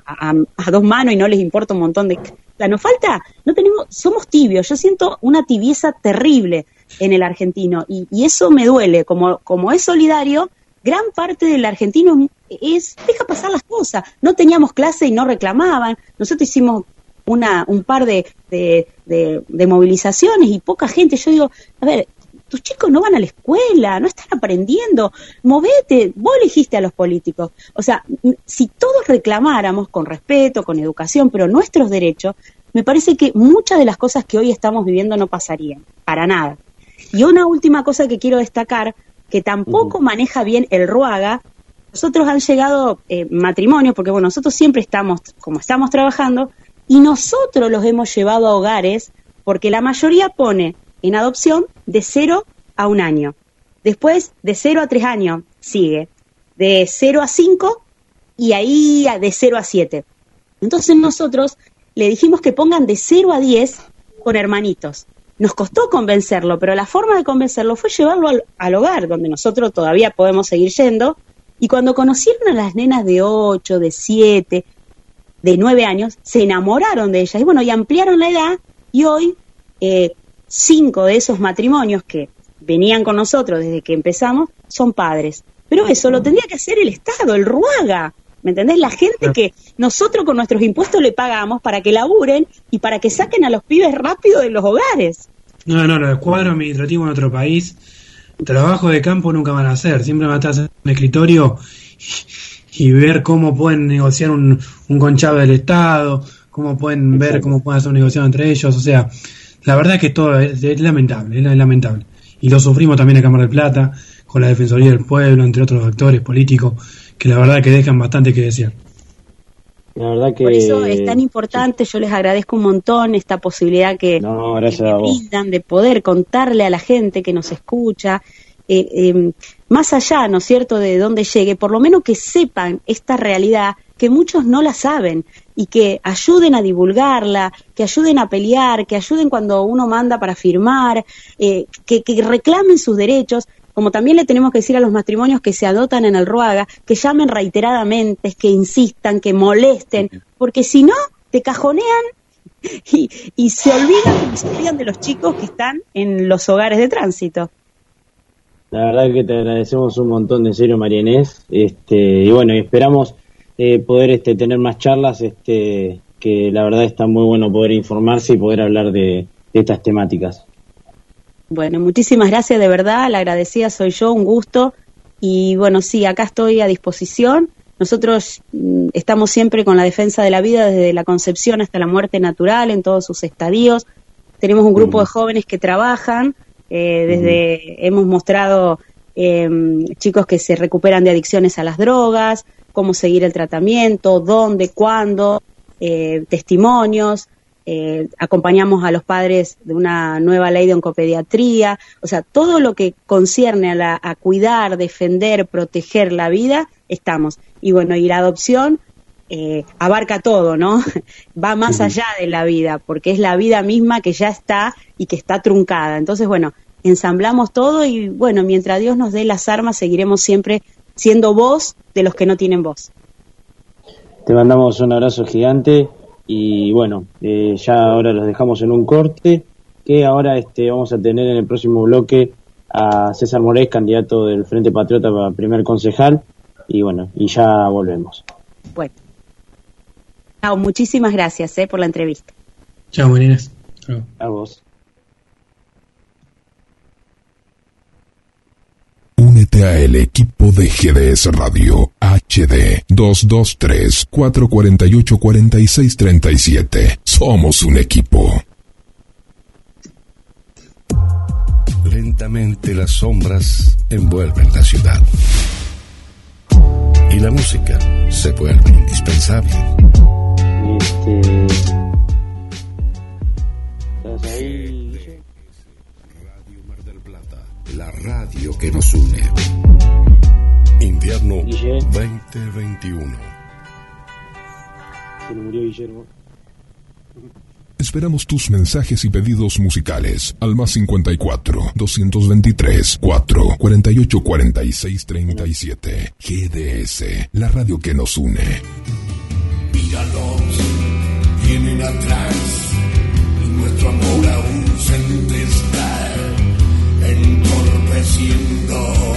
dos manos y no les importa un montón de... Sea, nos falta, no tenemos, somos tibios, yo siento una tibieza terrible en el argentino y, y eso me duele, como, como es solidario, gran parte del argentino es deja pasar las cosas. No teníamos clase y no reclamaban. Nosotros hicimos una, un par de movilizaciones y poca gente. Yo digo, a ver, tus chicos no van a la escuela, no están aprendiendo, movete, vos elegiste a los políticos. O sea, si todos reclamáramos con respeto, con educación, pero nuestros derechos, me parece que muchas de las cosas que hoy estamos viviendo no pasarían, para nada. Y una última cosa que quiero destacar, que tampoco maneja bien el ruaga. Nosotros han llegado eh, matrimonios, porque bueno, nosotros siempre estamos, como estamos trabajando, y nosotros los hemos llevado a hogares, porque la mayoría pone en adopción de cero a un año. Después, de cero a tres años, sigue. De cero a cinco y ahí de cero a siete. Entonces nosotros le dijimos que pongan de cero a diez con hermanitos. Nos costó convencerlo, pero la forma de convencerlo fue llevarlo al, hogar, donde nosotros todavía podemos seguir yendo. Y cuando conocieron a las nenas de 8, de 7, de 9 años, se enamoraron de ellas. Y bueno, y ampliaron la edad y hoy eh, cinco de esos matrimonios que venían con nosotros desde que empezamos son padres. Pero eso lo tendría que hacer el Estado, el Ruaga. ¿Me entendés? La gente que nosotros con nuestros impuestos le pagamos para que laburen y para que saquen a los pibes rápido de los hogares. No, no, los cuadros administrativos en otro país, trabajo de campo nunca van a hacer. Siempre van a estar en el escritorio y, ver cómo pueden negociar un, un conchado del Estado, cómo pueden ver cómo pueden hacer un negociado entre ellos. O sea, la verdad es que todo es, lamentable, es lamentable. Y lo sufrimos también en Cámara de Plata, con la Defensoría del Pueblo, entre otros actores políticos, que la verdad que dejan bastante que decir. La verdad que... Por eso es tan importante, yo les agradezco un montón esta posibilidad que, me brindan de poder contarle a la gente que nos escucha, eh, em, más allá, ¿no es cierto?, de dónde llegue, por lo menos que sepan esta realidad que muchos no la saben y que ayuden a divulgarla, que ayuden a pelear, que ayuden cuando uno manda para firmar, eh, que, reclamen sus derechos, como también le tenemos que decir a los matrimonios que se adoptan en el Ruaga, que llamen reiteradamente, que insistan, que molesten, porque si no, te cajonean y, se olvidan, se olvidan de los chicos que están en los hogares de tránsito. La verdad que te agradecemos un montón de serio, María Este, y bueno, esperamos eh, poder este, tener más charlas, este, que la verdad está muy bueno poder informarse y poder hablar de, estas temáticas. Bueno, muchísimas gracias de verdad, la agradecida soy yo, un gusto. Y bueno, sí, acá estoy a disposición. Nosotros mm, estamos siempre con la defensa de la vida desde la concepción hasta la muerte natural en todos sus estadios. Tenemos un grupo de jóvenes que trabajan, eh, desde hemos mostrado em, chicos que se recuperan de adicciones a las drogas, cómo seguir el tratamiento, dónde, cuándo, eh, testimonios, eh, acompañamos a los padres de una nueva ley de oncopediatría, o sea, todo lo que concierne a, la, a cuidar, defender, proteger la vida, estamos. Y bueno, y la adopción eh, abarca todo, ¿no? Va más allá de la vida, porque es la vida misma que ya está y que está truncada. Entonces, bueno, ensamblamos todo y bueno, mientras Dios nos dé las armas, seguiremos siempre siendo voz de los que no tienen voz. Te mandamos un abrazo gigante y bueno, eh, ya ahora los dejamos en un corte que ahora este, vamos a tener en el próximo bloque a César Morés, candidato del Frente Patriota para primer concejal y bueno, y ya volvemos. Bueno. Chao, muchísimas gracias eh, por la entrevista. Chao, Marines. A vos. Únete a el equipo de GDS Radio HD 223-448-4637. Somos un equipo. Lentamente las sombras envuelven la ciudad. Y la música se vuelve indispensable. Este... la radio que nos une. Invierno 2021. Esperamos tus mensajes y pedidos musicales al más 54 223 4 48 46 37. GDS, la radio que nos une. Atrás y nuestro amor aún se entorpeciendo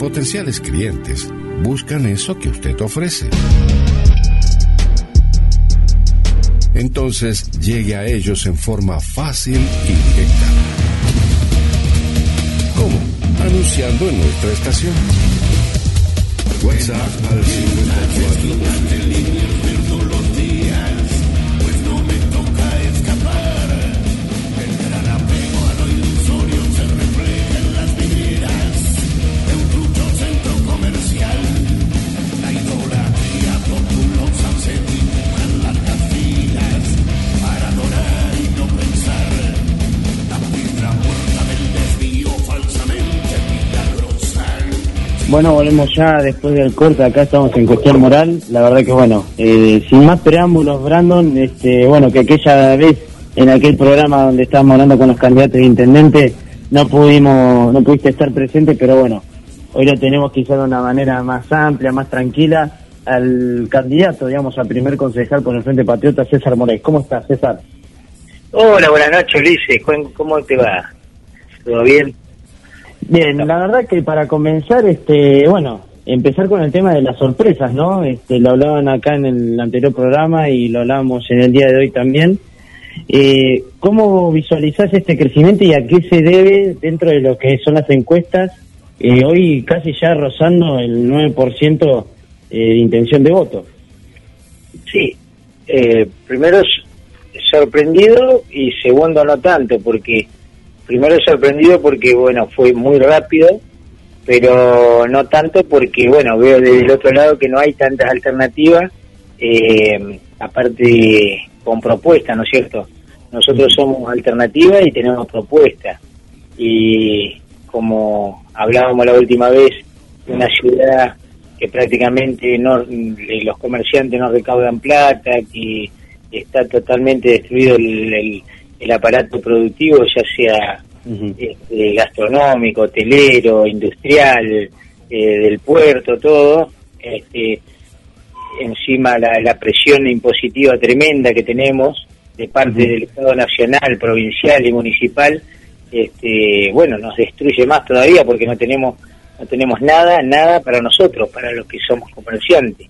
potenciales clientes buscan eso que usted ofrece. Entonces llegue a ellos en forma fácil y directa. ¿Cómo? Anunciando en nuestra estación. WhatsApp al 54 Bueno, volvemos ya después del corte. Acá estamos en cuestión moral. La verdad que bueno, eh, sin más preámbulos, Brandon, este, bueno, que aquella vez en aquel programa donde estábamos hablando con los candidatos de intendente, no pudimos, no pudiste estar presente, pero bueno, hoy lo tenemos quizá de una manera más amplia, más tranquila, al candidato, digamos, al primer concejal por el Frente Patriota, César Morales. ¿Cómo estás, César? Hola, buenas noches, Ulises. ¿Cómo te va? ¿Todo bien? Bien, la verdad que para comenzar, este, bueno, empezar con el tema de las sorpresas, ¿no? Este, lo hablaban acá en el anterior programa y lo hablamos en el día de hoy también. Eh, ¿Cómo visualizás este crecimiento y a qué se debe dentro de lo que son las encuestas? Eh, hoy casi ya rozando el 9% eh, de intención de voto. Sí, eh, primero sorprendido y segundo no tanto, porque primero sorprendido porque, bueno, fue muy rápido, pero no tanto porque, bueno, veo desde el otro lado que no hay tantas alternativas, eh, aparte con propuestas, ¿no es cierto? Nosotros somos alternativa y tenemos propuestas. Y como hablábamos la última vez, una ciudad que prácticamente no los comerciantes no recaudan plata, que está totalmente destruido el el aparato productivo, ya sea este, gastronómico, hotelero, industrial, eh, del puerto, todo, este, encima la, presión impositiva tremenda que tenemos de parte del Estado nacional, provincial y municipal, este, bueno, nos destruye más todavía porque no tenemos no tenemos nada, nada para nosotros, para los que somos comerciantes.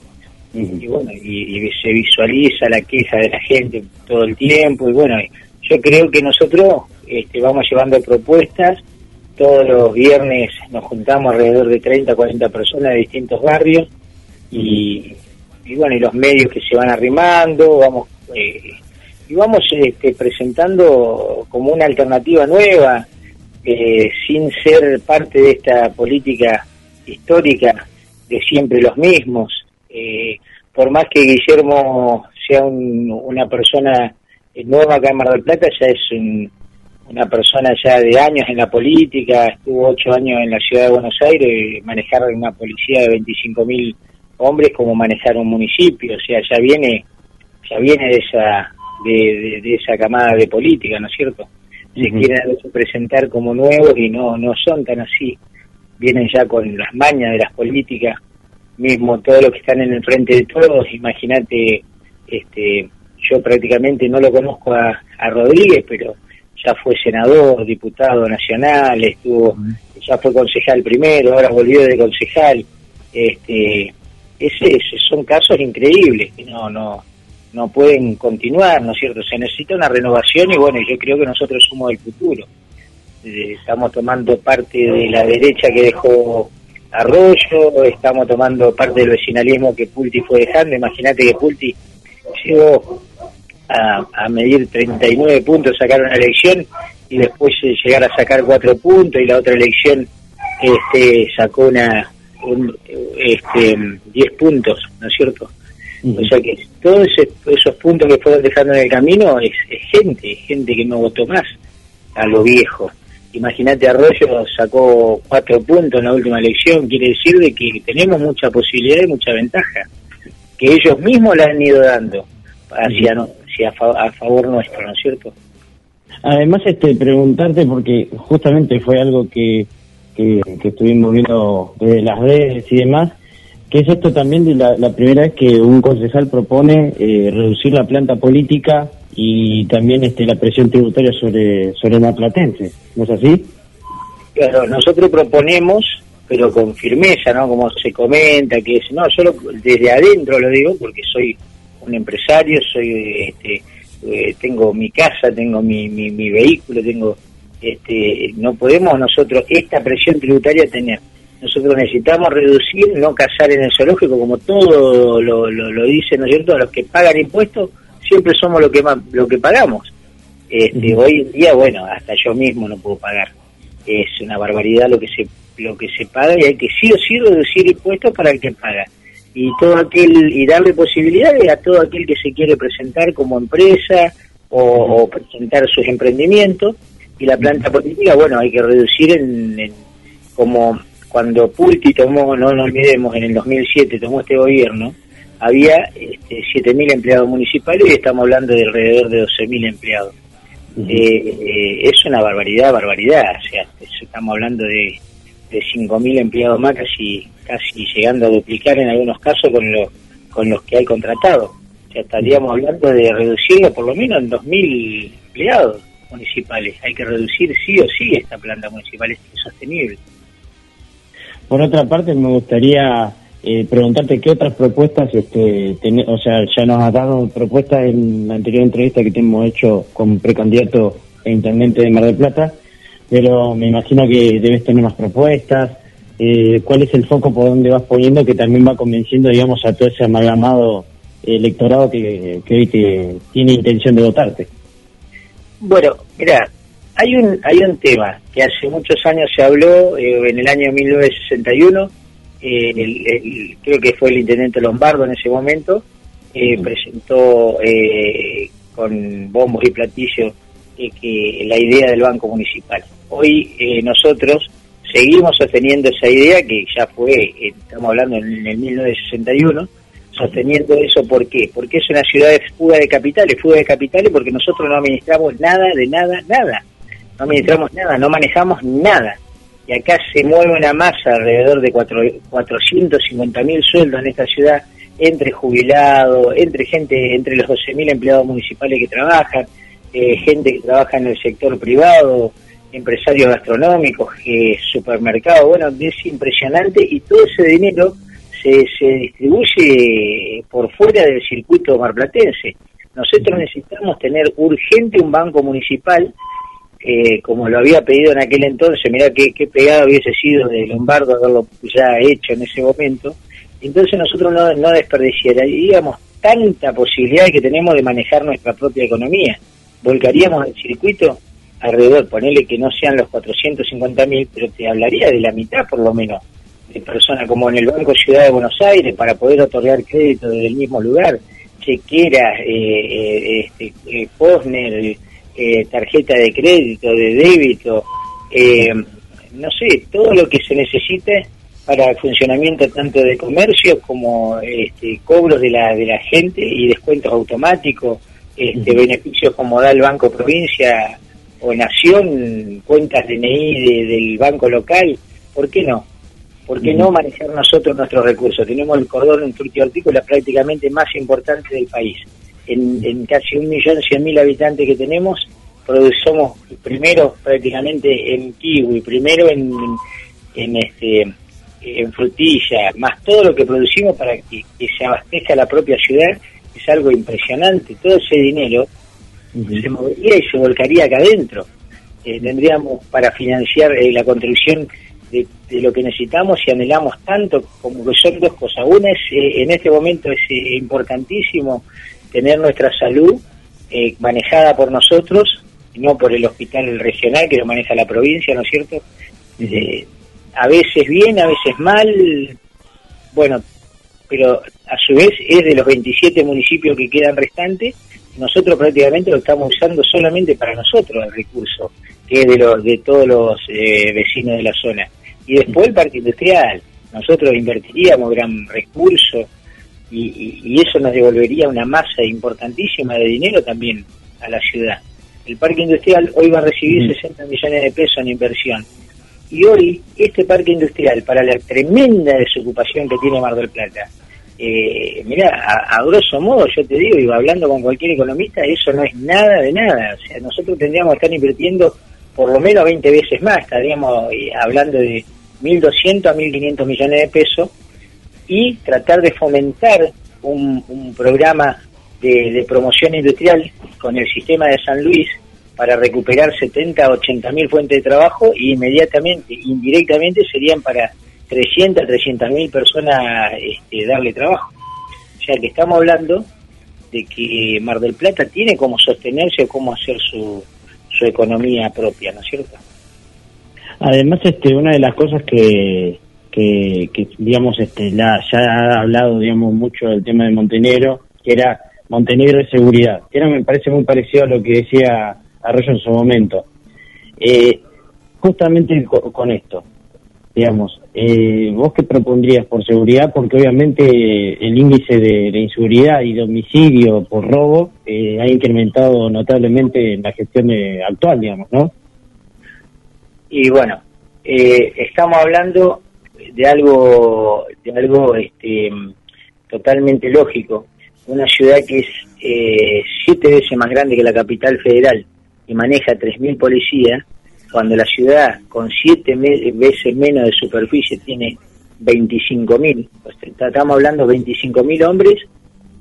Y bueno, y, se visualiza la queja de la gente todo el tiempo, y bueno, yo creo que nosotros este, vamos llevando propuestas, todos los viernes nos juntamos alrededor de 30, 40 personas de distintos barrios y, bueno, y los medios que se van arrimando, vamos eh, y vamos este, presentando como una alternativa nueva, eh, sin ser parte de esta política histórica de siempre los mismos. Eh, por más que Guillermo sea una persona nueva acá en Mar del Plata, ya es un, una persona ya de años en la política, estuvo ocho años en la ciudad de Buenos Aires, manejar una policía de 25.000 mil hombres como manejar un municipio, o sea, ya viene, ya viene de esa, de, de, esa camada de política, ¿no es cierto? Se quieren presentar como nuevos y no, no son tan así, vienen ya con las mañas de las políticas, mismo todos los que están en el frente de todos, imagínate, este, yo prácticamente no lo conozco a, a Rodríguez, pero ya fue senador, diputado nacional, estuvo, ya fue concejal primero, ahora volvió de concejal. Este, ese, son casos increíbles que no, no, no pueden continuar, ¿no es cierto? Se necesita una renovación y bueno, yo creo que nosotros somos el futuro. Eh, estamos tomando parte de la derecha que dejó Arroyo, estamos tomando parte del vecinalismo que Pulti fue dejando. Imagínate que Pulti llegó a, medir 39 puntos, sacar una elección y después llegar a sacar 4 puntos y la otra elección este, sacó una este, 10 puntos, ¿no es cierto? O sea que todos esos puntos que fueron dejando en el camino es, gente, gente que no votó más a lo viejo. Imagínate, Arroyo sacó cuatro puntos en la última elección, quiere decir de que tenemos mucha posibilidad y mucha ventaja, que ellos mismos la han ido dando hacia, a, favor nuestro, ¿no es cierto? Además, este, preguntarte, porque justamente fue algo que, que, estuvimos viendo desde las redes y demás, que es esto también de la, primera vez que un concejal propone eh, reducir la planta política y también este, la presión tributaria sobre, sobre Platense, ¿no es así? Claro, nosotros proponemos, pero con firmeza, ¿no? Como se comenta, que es, no, solo desde adentro lo digo, porque soy un empresario, soy este, eh, tengo mi casa, tengo mi, mi, vehículo, tengo este, no podemos nosotros esta presión tributaria tener. Nosotros necesitamos reducir, no cazar en el zoológico, como todo lo, lo, dicen, ¿no es cierto? Los que pagan impuestos siempre somos lo que más, lo que pagamos. Este, Hoy en día, bueno, hasta yo mismo no puedo pagar. Es una barbaridad lo que se lo que se paga y hay que sí o sí reducir impuestos para el que paga y todo aquel y darle posibilidades a todo aquel que se quiere presentar como empresa o, presentar sus emprendimientos y la planta política bueno hay que reducir en, como cuando Pulti tomó no nos olvidemos en el 2007 tomó este gobierno había este, 7.000 empleados municipales y estamos hablando de alrededor de 12.000 empleados. Eh, eh, es una barbaridad barbaridad o sea estamos hablando de de 5.000 empleados más, casi, casi llegando a duplicar en algunos casos con, los con los que hay contratados. O sea, estaríamos hablando de reducirlo por lo menos en 2.000 empleados municipales. Hay que reducir sí o sí esta planta municipal, es sostenible. Por otra parte, me gustaría eh, preguntarte qué otras propuestas, este, o sea, ya nos has dado propuestas en la anterior entrevista que te hemos hecho con precandidato e intendente de Mar del Plata, pero me imagino que debes tener más propuestas. Eh, ¿Cuál es el foco por donde vas poniendo que también va convenciendo, digamos, a todo ese amalgamado electorado que, que hoy tiene intención de votarte? Bueno, mira, hay un, hay un tema que hace muchos años se habló, eh, en el año 1961, eh, creo que fue el intendente Lombardo en ese momento, presentó con bombos y platillos que la idea del Banco Municipal. Hoy eh, nosotros seguimos sosteniendo esa idea que ya fue, eh, estamos hablando en, el 1961, sosteniendo eso, ¿por qué? Porque es una ciudad de fuga de capitales, fuga de capitales porque nosotros no administramos nada, de nada, nada. No administramos nada, no manejamos nada. Y acá se mueve una masa alrededor de cuatro, 450 mil sueldos en esta ciudad, entre jubilados, entre gente, entre los 12 mil empleados municipales que trabajan, eh, gente que trabaja en el sector privado, empresarios gastronómicos, eh, supermercados, bueno, es impresionante y todo ese dinero se, se distribuye por fuera del circuito marplatense. Nosotros necesitamos tener urgente un banco municipal, eh, como lo había pedido en aquel entonces, mirá qué, qué pegado hubiese sido de Lombardo haberlo ya hecho en ese momento, entonces nosotros no, no desperdiciaríamos tanta posibilidad que tenemos de manejar nuestra propia economía volcaríamos el circuito alrededor, ponerle que no sean los 450 mil, pero te hablaría de la mitad por lo menos de personas como en el Banco Ciudad de Buenos Aires para poder otorgar crédito desde el mismo lugar, Chequera, eh, eh, este, eh, Posner, eh, tarjeta de crédito, de débito, eh, no sé, todo lo que se necesite para el funcionamiento tanto de comercio como este, cobros de la, de la gente y descuentos automáticos, este, beneficios como da el Banco Provincia o Nación, cuentas DNI de, del banco local, ¿por qué no? ¿Por qué no manejar nosotros nuestros recursos? Tenemos el cordón hortícola prácticamente más importante del país. En, en casi un millón cien mil habitantes que tenemos, somos primero prácticamente en kiwi, primero en, en este en frutilla, más todo lo que producimos para que, se abastezca la propia ciudad, es algo impresionante. Todo ese dinero se movería y se volcaría acá adentro. Eh, tendríamos para financiar eh, la construcción de, lo que necesitamos y anhelamos tanto, como que son dos cosas. Una es, eh, en este momento es importantísimo tener nuestra salud manejada por nosotros, no por el hospital regional que lo maneja la provincia, ¿no es cierto? a veces bien, a veces mal, bueno, pero a su vez es de los 27 municipios que quedan restantes, nosotros prácticamente lo estamos usando solamente para nosotros el recurso, que es de, los, de todos los eh, vecinos de la zona. Y después el parque industrial, nosotros invertiríamos gran recurso y, y eso nos devolvería una masa importantísima de dinero también a la ciudad. El parque industrial hoy va a recibir 60 millones de pesos en inversión y hoy, este parque industrial, para la tremenda desocupación que tiene Mar del Plata, eh, mira, a, grosso modo, yo te digo, iba hablando con cualquier economista, eso no es nada de nada. O sea, nosotros tendríamos que estar invirtiendo por lo menos 20 veces más, estaríamos eh, hablando de 1.200 a 1.500 millones de pesos, y tratar de fomentar un, programa de promoción industrial con el sistema de San Luis, para recuperar 70 a 80 mil fuentes de trabajo y inmediatamente, indirectamente serían para 300 a 300 mil personas este, darle trabajo. O sea que estamos hablando de que Mar del Plata tiene cómo sostenerse o cómo hacer su, su economía propia, ¿no es cierto? Además, este, una de las cosas que, que, digamos, este, la, ya ha hablado, digamos, mucho del tema de Montenegro, que era Montenegro de seguridad, que era, me parece muy parecido a lo que decía Arroyo en su momento. Eh, justamente con, esto, digamos, eh, ¿vos qué propondrías por seguridad? Porque obviamente el índice de, inseguridad y de homicidio por robo eh, ha incrementado notablemente en la gestión actual, digamos, ¿no? Y bueno, estamos hablando de algo, de algo este, totalmente lógico. Una ciudad que es siete veces más grande que la capital federal, y maneja 3.000 policías, cuando la ciudad con 7 veces menos de superficie tiene 25.000, pues estamos hablando de 25.000 hombres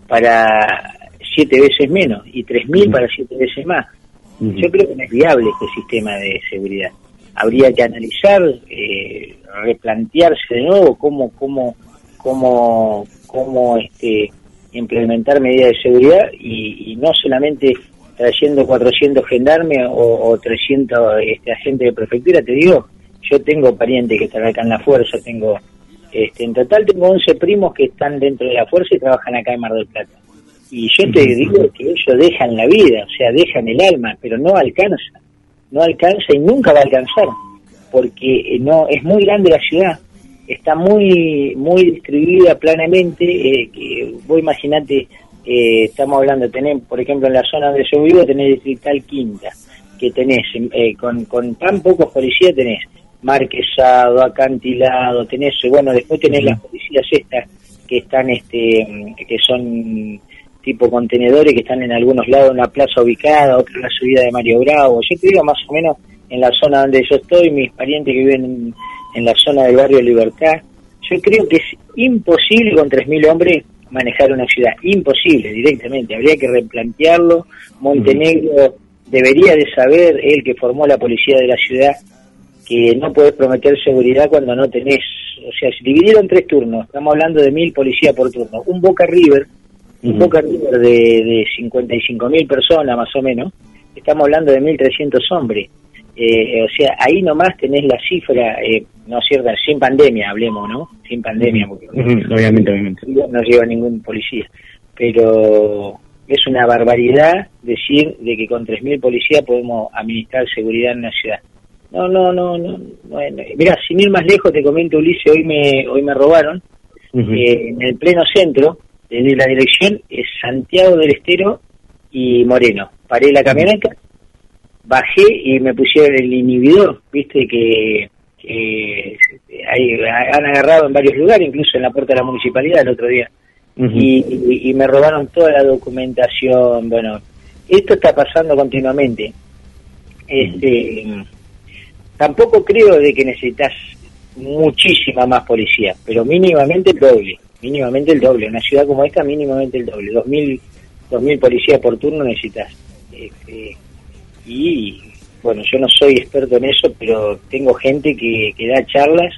para 7 veces menos y 3.000 para 7 veces más. Yo creo que no es viable este sistema de seguridad. Habría que analizar, eh, replantearse de nuevo cómo, cómo, cómo, cómo este, implementar medidas de seguridad y, y no solamente trayendo 400 gendarmes o, 300 este, agentes de prefectura, te digo, yo tengo parientes que están acá en la fuerza, tengo, este, en total tengo 11 primos que están dentro de la fuerza y trabajan acá en Mar del Plata. Y yo te digo que ellos dejan la vida, o sea, dejan el alma, pero no alcanza, no alcanza y nunca va a alcanzar, porque no es muy grande la ciudad, está muy muy distribuida planamente, eh, que vos imaginate eh, estamos hablando, tenés, por ejemplo, en la zona donde yo vivo, tenés Distrital Quinta, que tenés, eh, con, con tan pocos policías tenés marquesado, acantilado, tenés, bueno, después tenés las policías estas que están, este, que son tipo contenedores que están en algunos lados en la plaza ubicada, otra en la subida de Mario Bravo. Yo te digo más o menos en la zona donde yo estoy, mis parientes que viven en, en la zona del barrio Libertad. Yo creo que es imposible con 3.000 hombres manejar una ciudad. Imposible, directamente. Habría que replantearlo. Montenegro debería de saber, él que formó la policía de la ciudad, que no puedes prometer seguridad cuando no tenés, o sea, si dividieron tres turnos, estamos hablando de mil policías por turno, un Boca River, un Boca River de, de 55 mil personas más o menos, estamos hablando de 1.300 hombres. Eh, o sea, ahí nomás tenés la cifra, eh, no es cierto, sin pandemia hablemos, ¿no? Sin pandemia, porque obviamente, obviamente. no lleva ningún policía. Pero es una barbaridad decir de que con 3.000 policías podemos administrar seguridad en una ciudad. No, no, no, no. Mira, sin ir más lejos, te comento, Ulises, hoy me, hoy me robaron eh, en el pleno centro, desde la dirección es Santiago del Estero y Moreno. Paré la camioneta, bajé y me pusieron el inhibidor, viste que, que han agarrado en varios lugares, incluso en la puerta de la municipalidad el otro día y, me robaron toda la documentación. Bueno, esto está pasando continuamente. Este, tampoco creo de que necesitas muchísima más policía, pero mínimamente el doble, mínimamente el doble. Una ciudad como esta, mínimamente el doble. Dos mil, dos mil policías por turno necesitas. Este, y bueno, yo no soy experto en eso, pero tengo gente que, que da charlas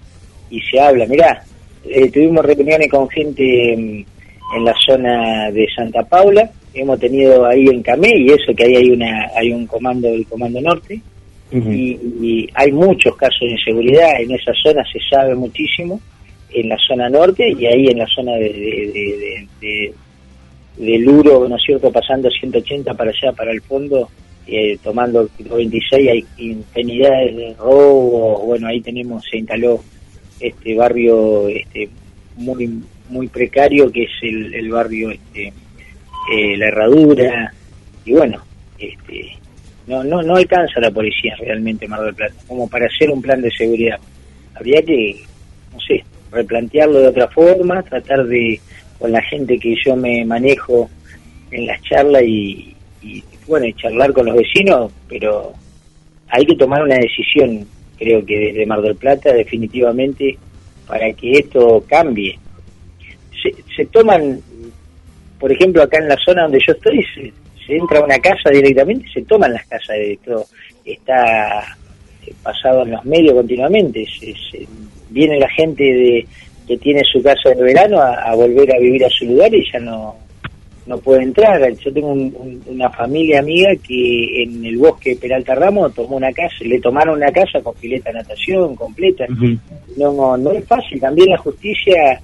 y se habla. Mirá, eh, tuvimos reuniones con gente mm, en la zona de Santa Paula, hemos tenido ahí en Camé y eso que ahí hay una hay un comando del Comando Norte y, hay muchos casos de inseguridad en esa zona se sabe muchísimo en la zona norte y ahí en la zona de, de, de, de, Luro, ¿no es cierto?, pasando 180 para allá, para el fondo, eh, tomando el 26 hay infinidades de robos, bueno, ahí tenemos, se instaló este barrio este muy muy precario que es el, barrio este eh, la herradura. Y bueno este no no no alcanza la policía realmente Mar del Plata como para hacer un plan de seguridad. Habría que no sé replantearlo de otra forma tratar de con la gente que yo me manejo en las charlas y, y bueno y charlar con los vecinos pero hay que tomar una decisión creo que desde Mar del Plata definitivamente para que esto cambie se, toman, por ejemplo, acá en la zona donde yo estoy, se, entra a una casa directamente se toman las casas. Esto está eh, pasado en los medios continuamente. Se, viene la gente de que tiene su casa de verano a, volver a vivir a su lugar y ya no no puede entrar. Yo tengo una familia amiga que en el bosque Peralta Ramos tomó una casa, le tomaron una casa con pileta natación completa. no, no es fácil. También la justicia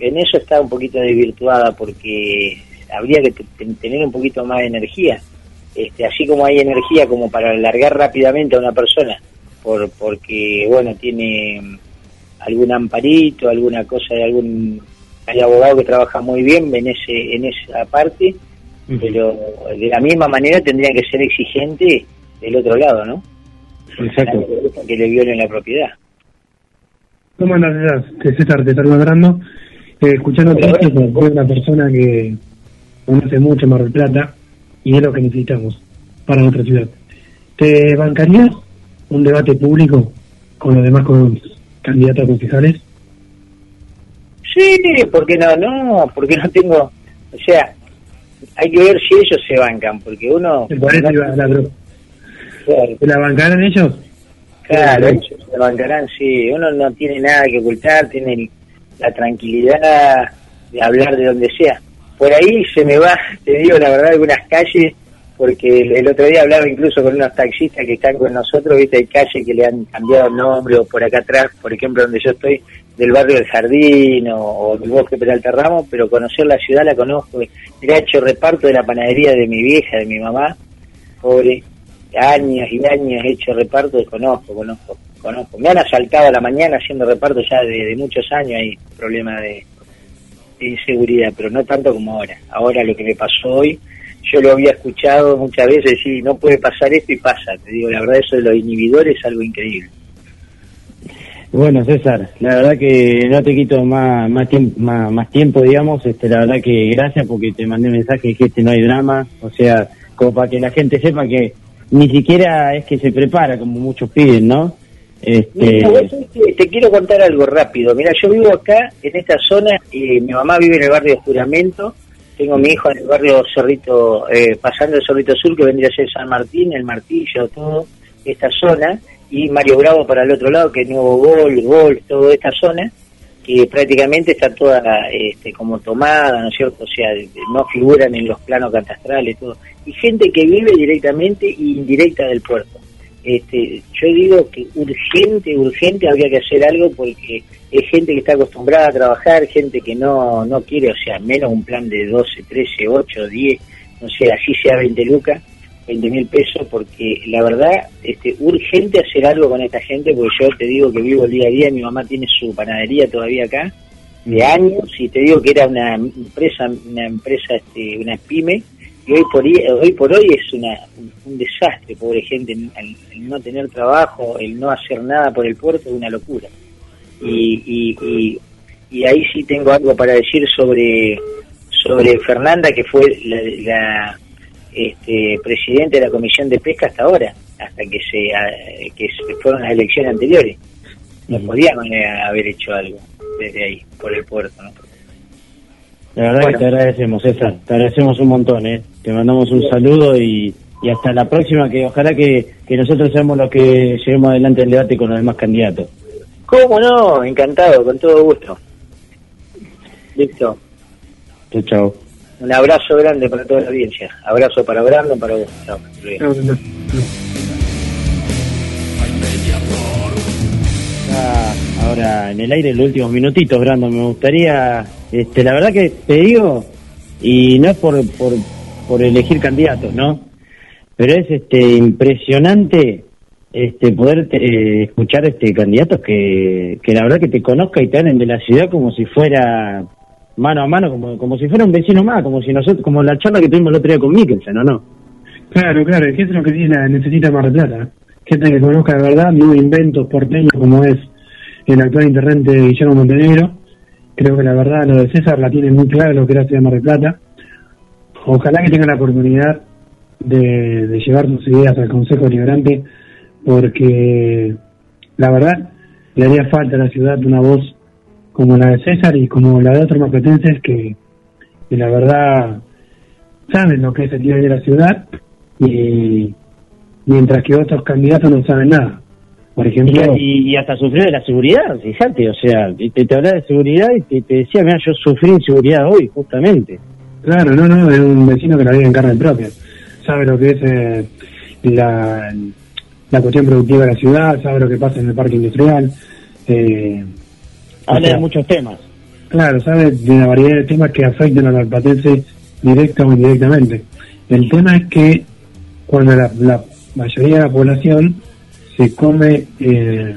en eso está un poquito desvirtuada porque habría que tener un poquito más de energía. Este, así como hay energía como para alargar rápidamente a una persona, por porque, bueno, tiene algún amparito, alguna cosa de algún... Hay abogado que trabaja muy bien en, ese, en esa parte, pero de la misma manera tendrían que ser exigentes del otro lado, ¿no? Exacto. Que le violen la propiedad. ¿Cómo andas, César? Te están ladrando. Eh, escuchando esto, soy una persona que conoce mucho Mar del Plata y es lo que necesitamos para nuestra ciudad. ¿Te bancarías un debate público con los demás con candidatos a concejales? Sí, porque no, no, porque no tengo, o sea, hay que ver si ellos se bancan, porque uno... ¿Te parece la, bancarán ellos? Claro, ellos se bancarán, sí, uno no tiene nada que ocultar, tiene la tranquilidad de hablar de donde sea. Por ahí se me va, te digo la verdad, algunas calles, porque el, otro día hablaba incluso con unos taxistas que están con nosotros, viste, hay calles que le han cambiado el nombre, o por acá atrás, por ejemplo, donde yo estoy, del barrio del Jardín o, del bosque Peralta Ramos, pero conocer la ciudad la conozco. Le he hecho reparto de la panadería de mi vieja, de mi mamá, pobre, años y años he hecho reparto y conozco, conozco conozco. Me han asaltado a la mañana haciendo reparto ya de, muchos años, hay problema de, inseguridad, pero no tanto como ahora. Ahora lo que me pasó hoy, yo lo había escuchado muchas veces decir, no puede pasar esto y pasa. Te digo, la verdad eso de los inhibidores es algo increíble. Bueno, César, la verdad que no te quito más más, tiempo, más, tiempo, digamos. Este, la verdad que gracias porque te mandé un mensaje que este no hay drama. O sea, como para que la gente sepa que ni siquiera es que se prepara, como muchos piden, ¿no? Este... te quiero contar algo rápido. Mira, yo vivo acá, en esta zona, y mi mamá vive en el barrio de Juramento, tengo mi hijo en el barrio Cerrito, eh, pasando el Cerrito Sur, que vendría a ser San Martín, el Martillo, todo esta zona, y Mario Bravo para el otro lado, que es Nuevo Gol, Gol, toda esta zona, que prácticamente está toda este, como tomada, ¿no es cierto? O sea, no figuran en los planos catastrales, todo. Y gente que vive directamente e indirecta del puerto este, yo digo que urgente, urgente habría que hacer algo porque es gente que está acostumbrada a trabajar, gente que no, no quiere, o sea, menos un plan de 12, 13, 8, 10, no sé, así sea 20 lucas, 20 mil pesos, porque la verdad, este, urgente hacer algo con esta gente, porque yo te digo que vivo el día a día, mi mamá tiene su panadería todavía acá, de años, y te digo que era una empresa, una empresa, este, una pyme, y hoy por hoy, por hoy es una, un desastre, pobre gente, el, el no tener trabajo, el no hacer nada por el puerto es una locura. Y, y, y, y ahí sí tengo algo para decir sobre sobre Fernanda, que fue la, la este, presidente de la Comisión de Pesca hasta ahora, hasta que se, a- que se fueron las elecciones anteriores. No podíamos eh, haber hecho algo desde ahí, por el puerto. ¿no? La verdad Bueno. que te agradecemos, César. Te agradecemos un montón, ¿eh? Te mandamos un saludo y, y hasta la próxima, que ojalá que, que nosotros seamos los que llevemos adelante el debate con los demás candidatos. ¿Cómo no? Encantado, con todo gusto. Listo. Chao, chao. Un abrazo grande para toda la audiencia. Abrazo para Brandon, para vos. Chao. Está ahora en el aire los últimos minutitos, Brandon. Me gustaría, este, la verdad que te digo, y no es por, por, por elegir candidatos, ¿no? Pero es este impresionante este poder eh, escuchar este candidatos que, que la verdad que te conozca y te hablen de la ciudad como si fuera mano a mano, como, como si fuera un vecino más, como si nosotros, como la charla que tuvimos el otro día con Mikkelsen, ¿no? no? Claro, claro, es que eso es lo que la- necesita Mar Plata. Gente que conozca de verdad, no inventos porteños como es el actual intendente de Guillermo Montenegro. Creo que la verdad lo de César la tiene muy clara lo que era ciudad Mar del Plata. Ojalá que tenga la oportunidad de, de llevar sus ideas al Consejo Deliberante, porque la verdad le haría falta a la ciudad una voz como la de César y como la de otros mapetenses que, que la verdad saben lo que es el día de la ciudad y mientras que otros candidatos no saben nada. Por ejemplo, Y, y hasta sufrió de la seguridad, fíjate, o sea, te, te hablaba de seguridad y te, te decía, mira, yo sufrí inseguridad hoy, justamente. claro, no, no, es un vecino que la vive en carne propia. Sabe lo que es eh, la, la cuestión productiva de la ciudad, sabe lo que pasa en el parque industrial. Eh, o Habla sea, de muchos temas. Claro, sabe de la variedad de temas que afectan al alpatense directa o indirectamente. El tema es que cuando la, la mayoría de la población se come, eh,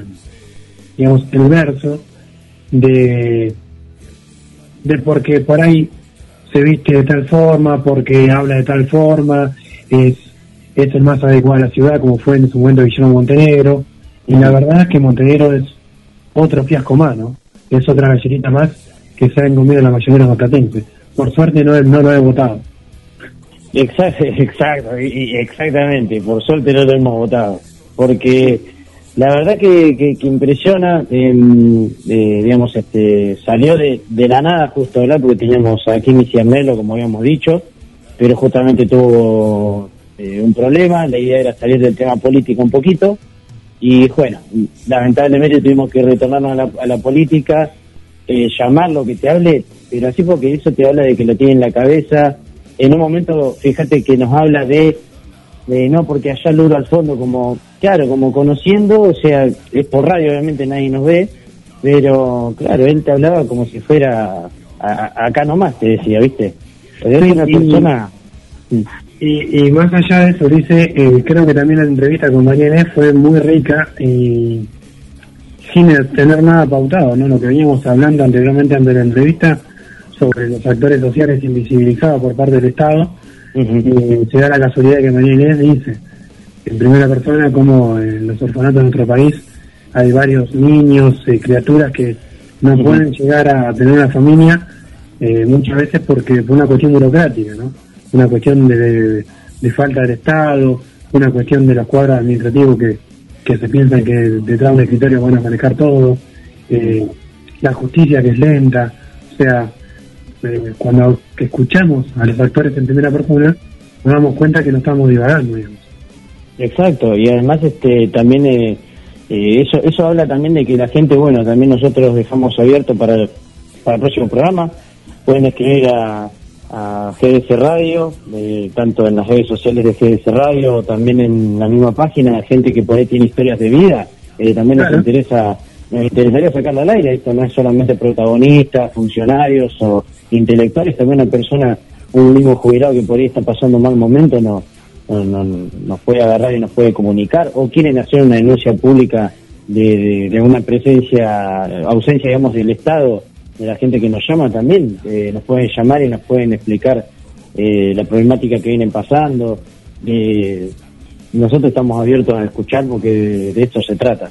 digamos, el verso de, de porque por ahí se viste de tal forma, porque habla de tal forma, es, es el más adecuado a la ciudad, como fue en su momento Guillermo Montenegro. Y la verdad es que Montenegro es otro fiasco más, ¿no? Es otra gallerita más que se han comido la mayoría de los platenses. Por suerte no, no lo he votado. Exacto, exacto, exactamente, por suerte no lo hemos votado, porque la verdad que, que, que impresiona, em, eh, digamos, este, salió de, de la nada justo hablar, porque teníamos a Kimi como habíamos dicho, pero justamente tuvo eh, un problema, la idea era salir del tema político un poquito, y bueno, lamentablemente tuvimos que retornarnos a la, a la política, eh, llamarlo, que te hable, pero así porque eso te habla de que lo tiene en la cabeza. En un momento, fíjate que nos habla de, de no, porque allá logro al fondo, como, claro, como conociendo, o sea, es por radio, obviamente nadie nos ve, pero claro, él te hablaba como si fuera a- a- acá nomás, te decía, ¿viste? Pero es Sí, una persona. Y, y más allá de eso, dice, eh, creo que también la entrevista con María Inés fue muy rica y sin tener nada pautado, ¿no? Lo que veníamos hablando anteriormente ante la entrevista sobre los actores sociales invisibilizados por parte del Estado, eh, se da la casualidad de que María Inés dice en primera persona como en los orfanatos de nuestro país hay varios niños, eh, criaturas que no pueden llegar a tener una familia eh, muchas veces porque por una cuestión burocrática, ¿no? Una cuestión de, de- de falta del Estado, una cuestión de los cuadros administrativos que, que se piensan que detrás de un escritorio van a manejar todo, eh, la justicia que es lenta, o sea, eh, cuando escuchamos a los actores en primera persona, nos damos cuenta que no estamos divagando, digamos. Exacto, y además este también eh, eh, eso eso habla también de que la gente, bueno, también nosotros dejamos abierto para para el próximo programa, pueden escribir a, a GDS Radio, eh, tanto en las redes sociales de GDS Radio o también en la misma página, gente que por ahí tiene historias de vida, eh, también Claro. nos interesa nos interesaría sacarla al aire, esto no es solamente protagonistas, funcionarios o intelectuales, también una persona un mismo jubilado que por ahí está pasando un mal momento no, no, no- nos puede agarrar y nos puede comunicar o quieren hacer una denuncia pública de, de- de una presencia, ausencia, digamos, del Estado, de la gente que nos llama también, eh, nos pueden llamar y nos pueden explicar eh, la problemática que vienen pasando. Eh, nosotros estamos abiertos a escuchar porque de, de esto se trata.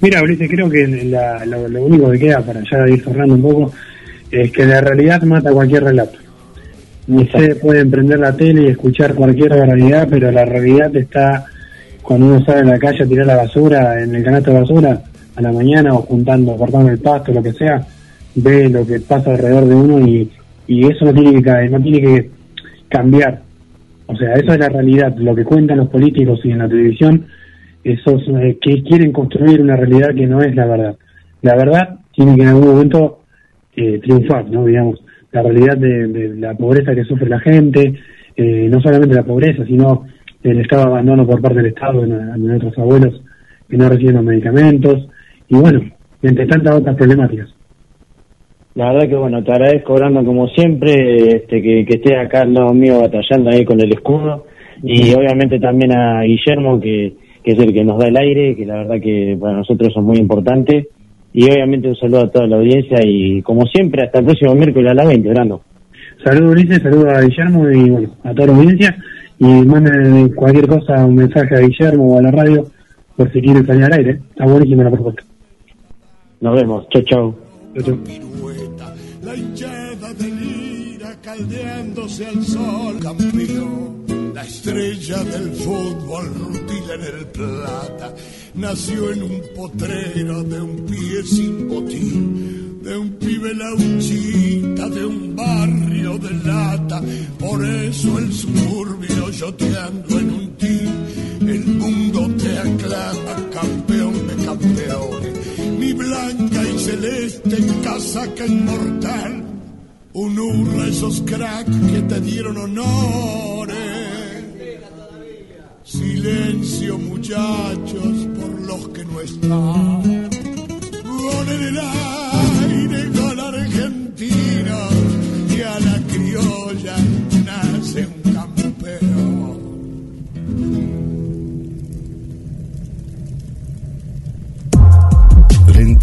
Mira, Ulises, creo que la- lo, lo único que queda para ya ir cerrando un poco es que la realidad mata cualquier relato. Ustedes pueden prender la tele y escuchar cualquier realidad, pero la realidad está cuando uno sale a la calle a tirar la basura en el canasto de basura a la mañana o juntando, cortando el pasto, lo que sea, ve lo que pasa alrededor de uno y, y eso no tiene que caer, no tiene que cambiar. O sea, eso es la realidad, lo que cuentan los políticos y en la televisión, esos eh, que quieren construir una realidad que no es la verdad. La verdad tiene que en algún momento eh, triunfar, ¿no? Digamos, la realidad de, la pobreza que sufre la gente, eh, no solamente la pobreza, sino el estado de abandono por parte del Estado de, de nuestros abuelos que no reciben los medicamentos, y bueno, entre tantas otras problemáticas. La verdad que bueno, te agradezco, Brando, como siempre, este, que, que estés acá al lado mío batallando ahí con el escudo. Y obviamente también a Guillermo, que, que es el que nos da el aire, que la verdad que para nosotros es muy importante. Y obviamente un saludo a toda la audiencia y como siempre, hasta el próximo miércoles a las 20, Brando. Saludos Ulises, saludos a Guillermo y bueno, a toda la audiencia. Y manden cualquier cosa, un mensaje a Guillermo o a la radio por si quieren salir al aire. Está buenísima la propuesta. Nos vemos, chau chau. Chau, chau. La hinchada del ira caldeándose al sol. Campeón la estrella del fútbol rutila en el plata. Nació en un potrero de un pie sin botín de un pibe lauchita de un barrio de lata. Por eso el suburbio yoteando en un team. El mundo te aclama campeón de campeones mi blanca y celeste casaca inmortal. Un hurra esos cracks que te dieron honores. Silencio muchachos por los que no están. Con en el aire con argentino y a la criolla nace